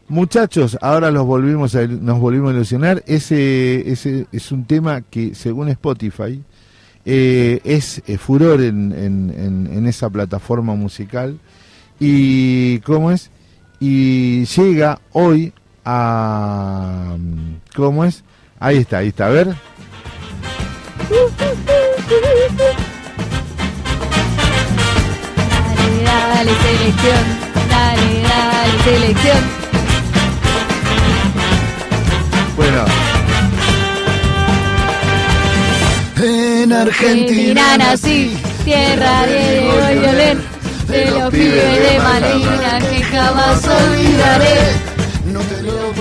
Muchachos, ahora los volvimos a, nos volvimos a ilusionar. Ese, ese es un tema que, según Spotify, eh, es eh, furor en, en- en- en esa plataforma musical. ¿Y cómo es? Y llega hoy a... ¿Cómo es? Ahí está, ahí está. A ver. Dale, selección. Dale, dale, selección. Bueno, En Argentina nací, tierra de Diego y Violén, de los pibes de Malvinas que jamás olvidaré.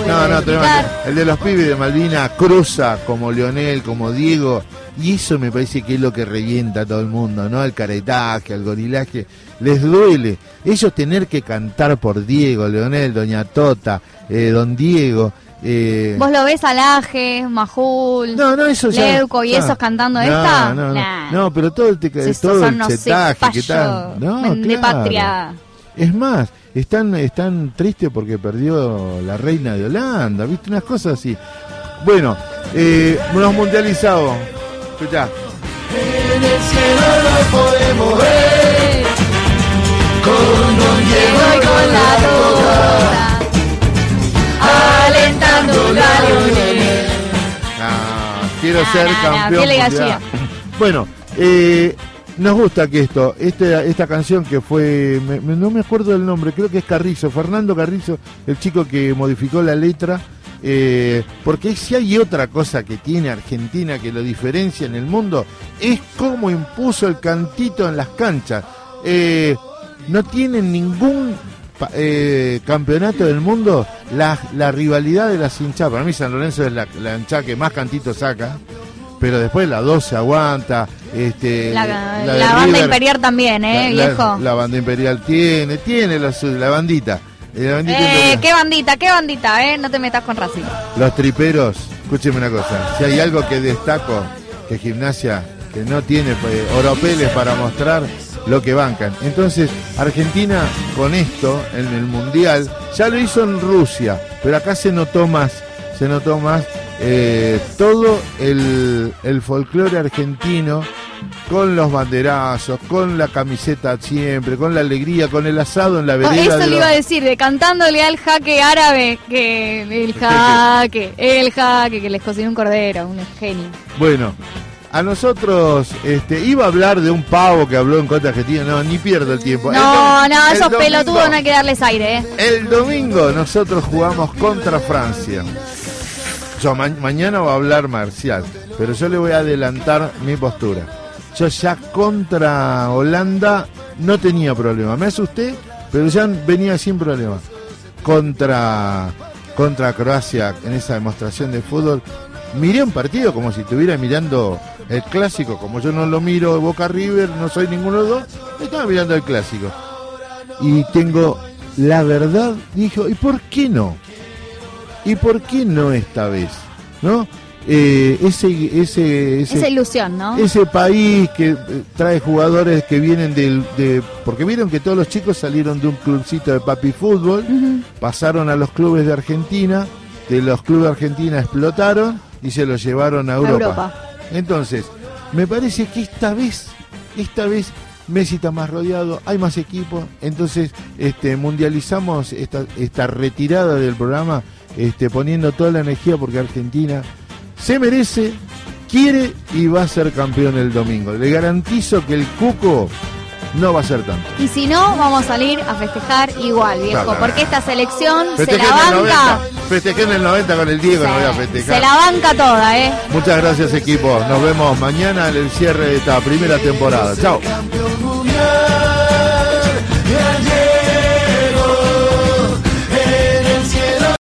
No, no, tenemos el de los pibes de Malvina cruza como Leonel, como Diego, y eso me parece que es lo que revienta a todo el mundo, ¿no? El caretaje, el gorilaje, les duele. Ellos tener que cantar por Diego, Leonel, Doña Tota, eh, Don Diego. eh, Vos lo ves a Laje, Majul, no, no, eso ya- Leuco y esos cantando no, esta. No, no, Nah. no, pero todo el, te- Si todo son el unos chetaje que. No, de claro. patria. Es más, están, están tristes porque perdió la reina de Holanda, ¿viste? Unas cosas así. Bueno, eh, nos mundializamos. Escuchá. En el cielo no podemos ver con Don Diego y con la alentando la. Ah, quiero Nah, ser nah, nah, campeón de mundial. Bueno, eh, nos gusta que esto, este, esta canción que fue, me- me- no me acuerdo del nombre, creo que es Carrizo, Fernando Carrizo, el chico que modificó la letra, eh, porque si hay otra cosa que tiene Argentina que lo diferencia en el mundo, es cómo impuso el cantito en las canchas. Eh, no tienen ningún eh, campeonato del mundo la, la rivalidad de las hinchadas. Para mí San Lorenzo es la, la hinchada que más cantito saca, pero después la 12 aguanta. Este, La, la de la banda River, imperial también, ¿eh, viejo? La, banda imperial tiene, tiene la, bandita. Eh, la bandita eh, qué bandita, qué bandita, ¿eh? No te metas con Racing. Los triperos, escúcheme una cosa, si hay algo que destaco, que gimnasia, que no tiene pues, oropeles para mostrar lo que bancan. Entonces, Argentina con esto, en el Mundial, ya lo hizo en Rusia, pero acá se notó más, se notó más eh, todo el, el folclore argentino con los banderazos, con la camiseta siempre, con la alegría, con el asado en la Oh, vereda. eso de le los- iba a decir, de cantándole al jaque árabe, que el jaque, el jaque, que les cocinó un cordero, un genio. Bueno, a nosotros este, iba a hablar de un pavo que habló en contra de Argentina. No, ni pierdo el tiempo. No, no, esos pelotudos no hay que darles aire, ¿eh? El domingo nosotros jugamos contra Francia. Yo ma- mañana va a hablar Marcial, pero yo le voy a adelantar mi postura. Yo ya contra Holanda no tenía problema. Me asusté, pero ya venía sin problema. Contra contra Croacia en esa demostración de fútbol, miré un partido como si estuviera mirando el clásico, como yo no lo miro Boca River, no soy ninguno de los dos, estaba mirando el clásico. Y tengo la verdad, dijo, ¿y por qué no? ¿Y por qué no esta vez? ¿No? Eh, ese, ese, ese, Esa ilusión, ¿no? ese país que eh, trae jugadores que vienen del, de... Porque vieron que todos los chicos salieron de un clubcito de papi fútbol, pasaron a los clubes de Argentina, de los clubes de Argentina explotaron y se los llevaron a Europa. Europa. Entonces, me parece que esta vez, esta vez Messi está más rodeado, hay más equipos, entonces este, mundializamos esta, retirada del programa, este, poniendo toda la energía porque Argentina se merece, quiere y va a ser campeón el domingo. Le garantizo que el Cuco no va a ser tanto. Y si no, vamos a salir a festejar igual, viejo, Claro. porque esta selección se la banca, 90, festejé en el 90 con el Diego, no voy a se festejar. la banca toda, ¿eh? Muchas gracias equipo, nos vemos mañana en el cierre de esta primera temporada. Chao.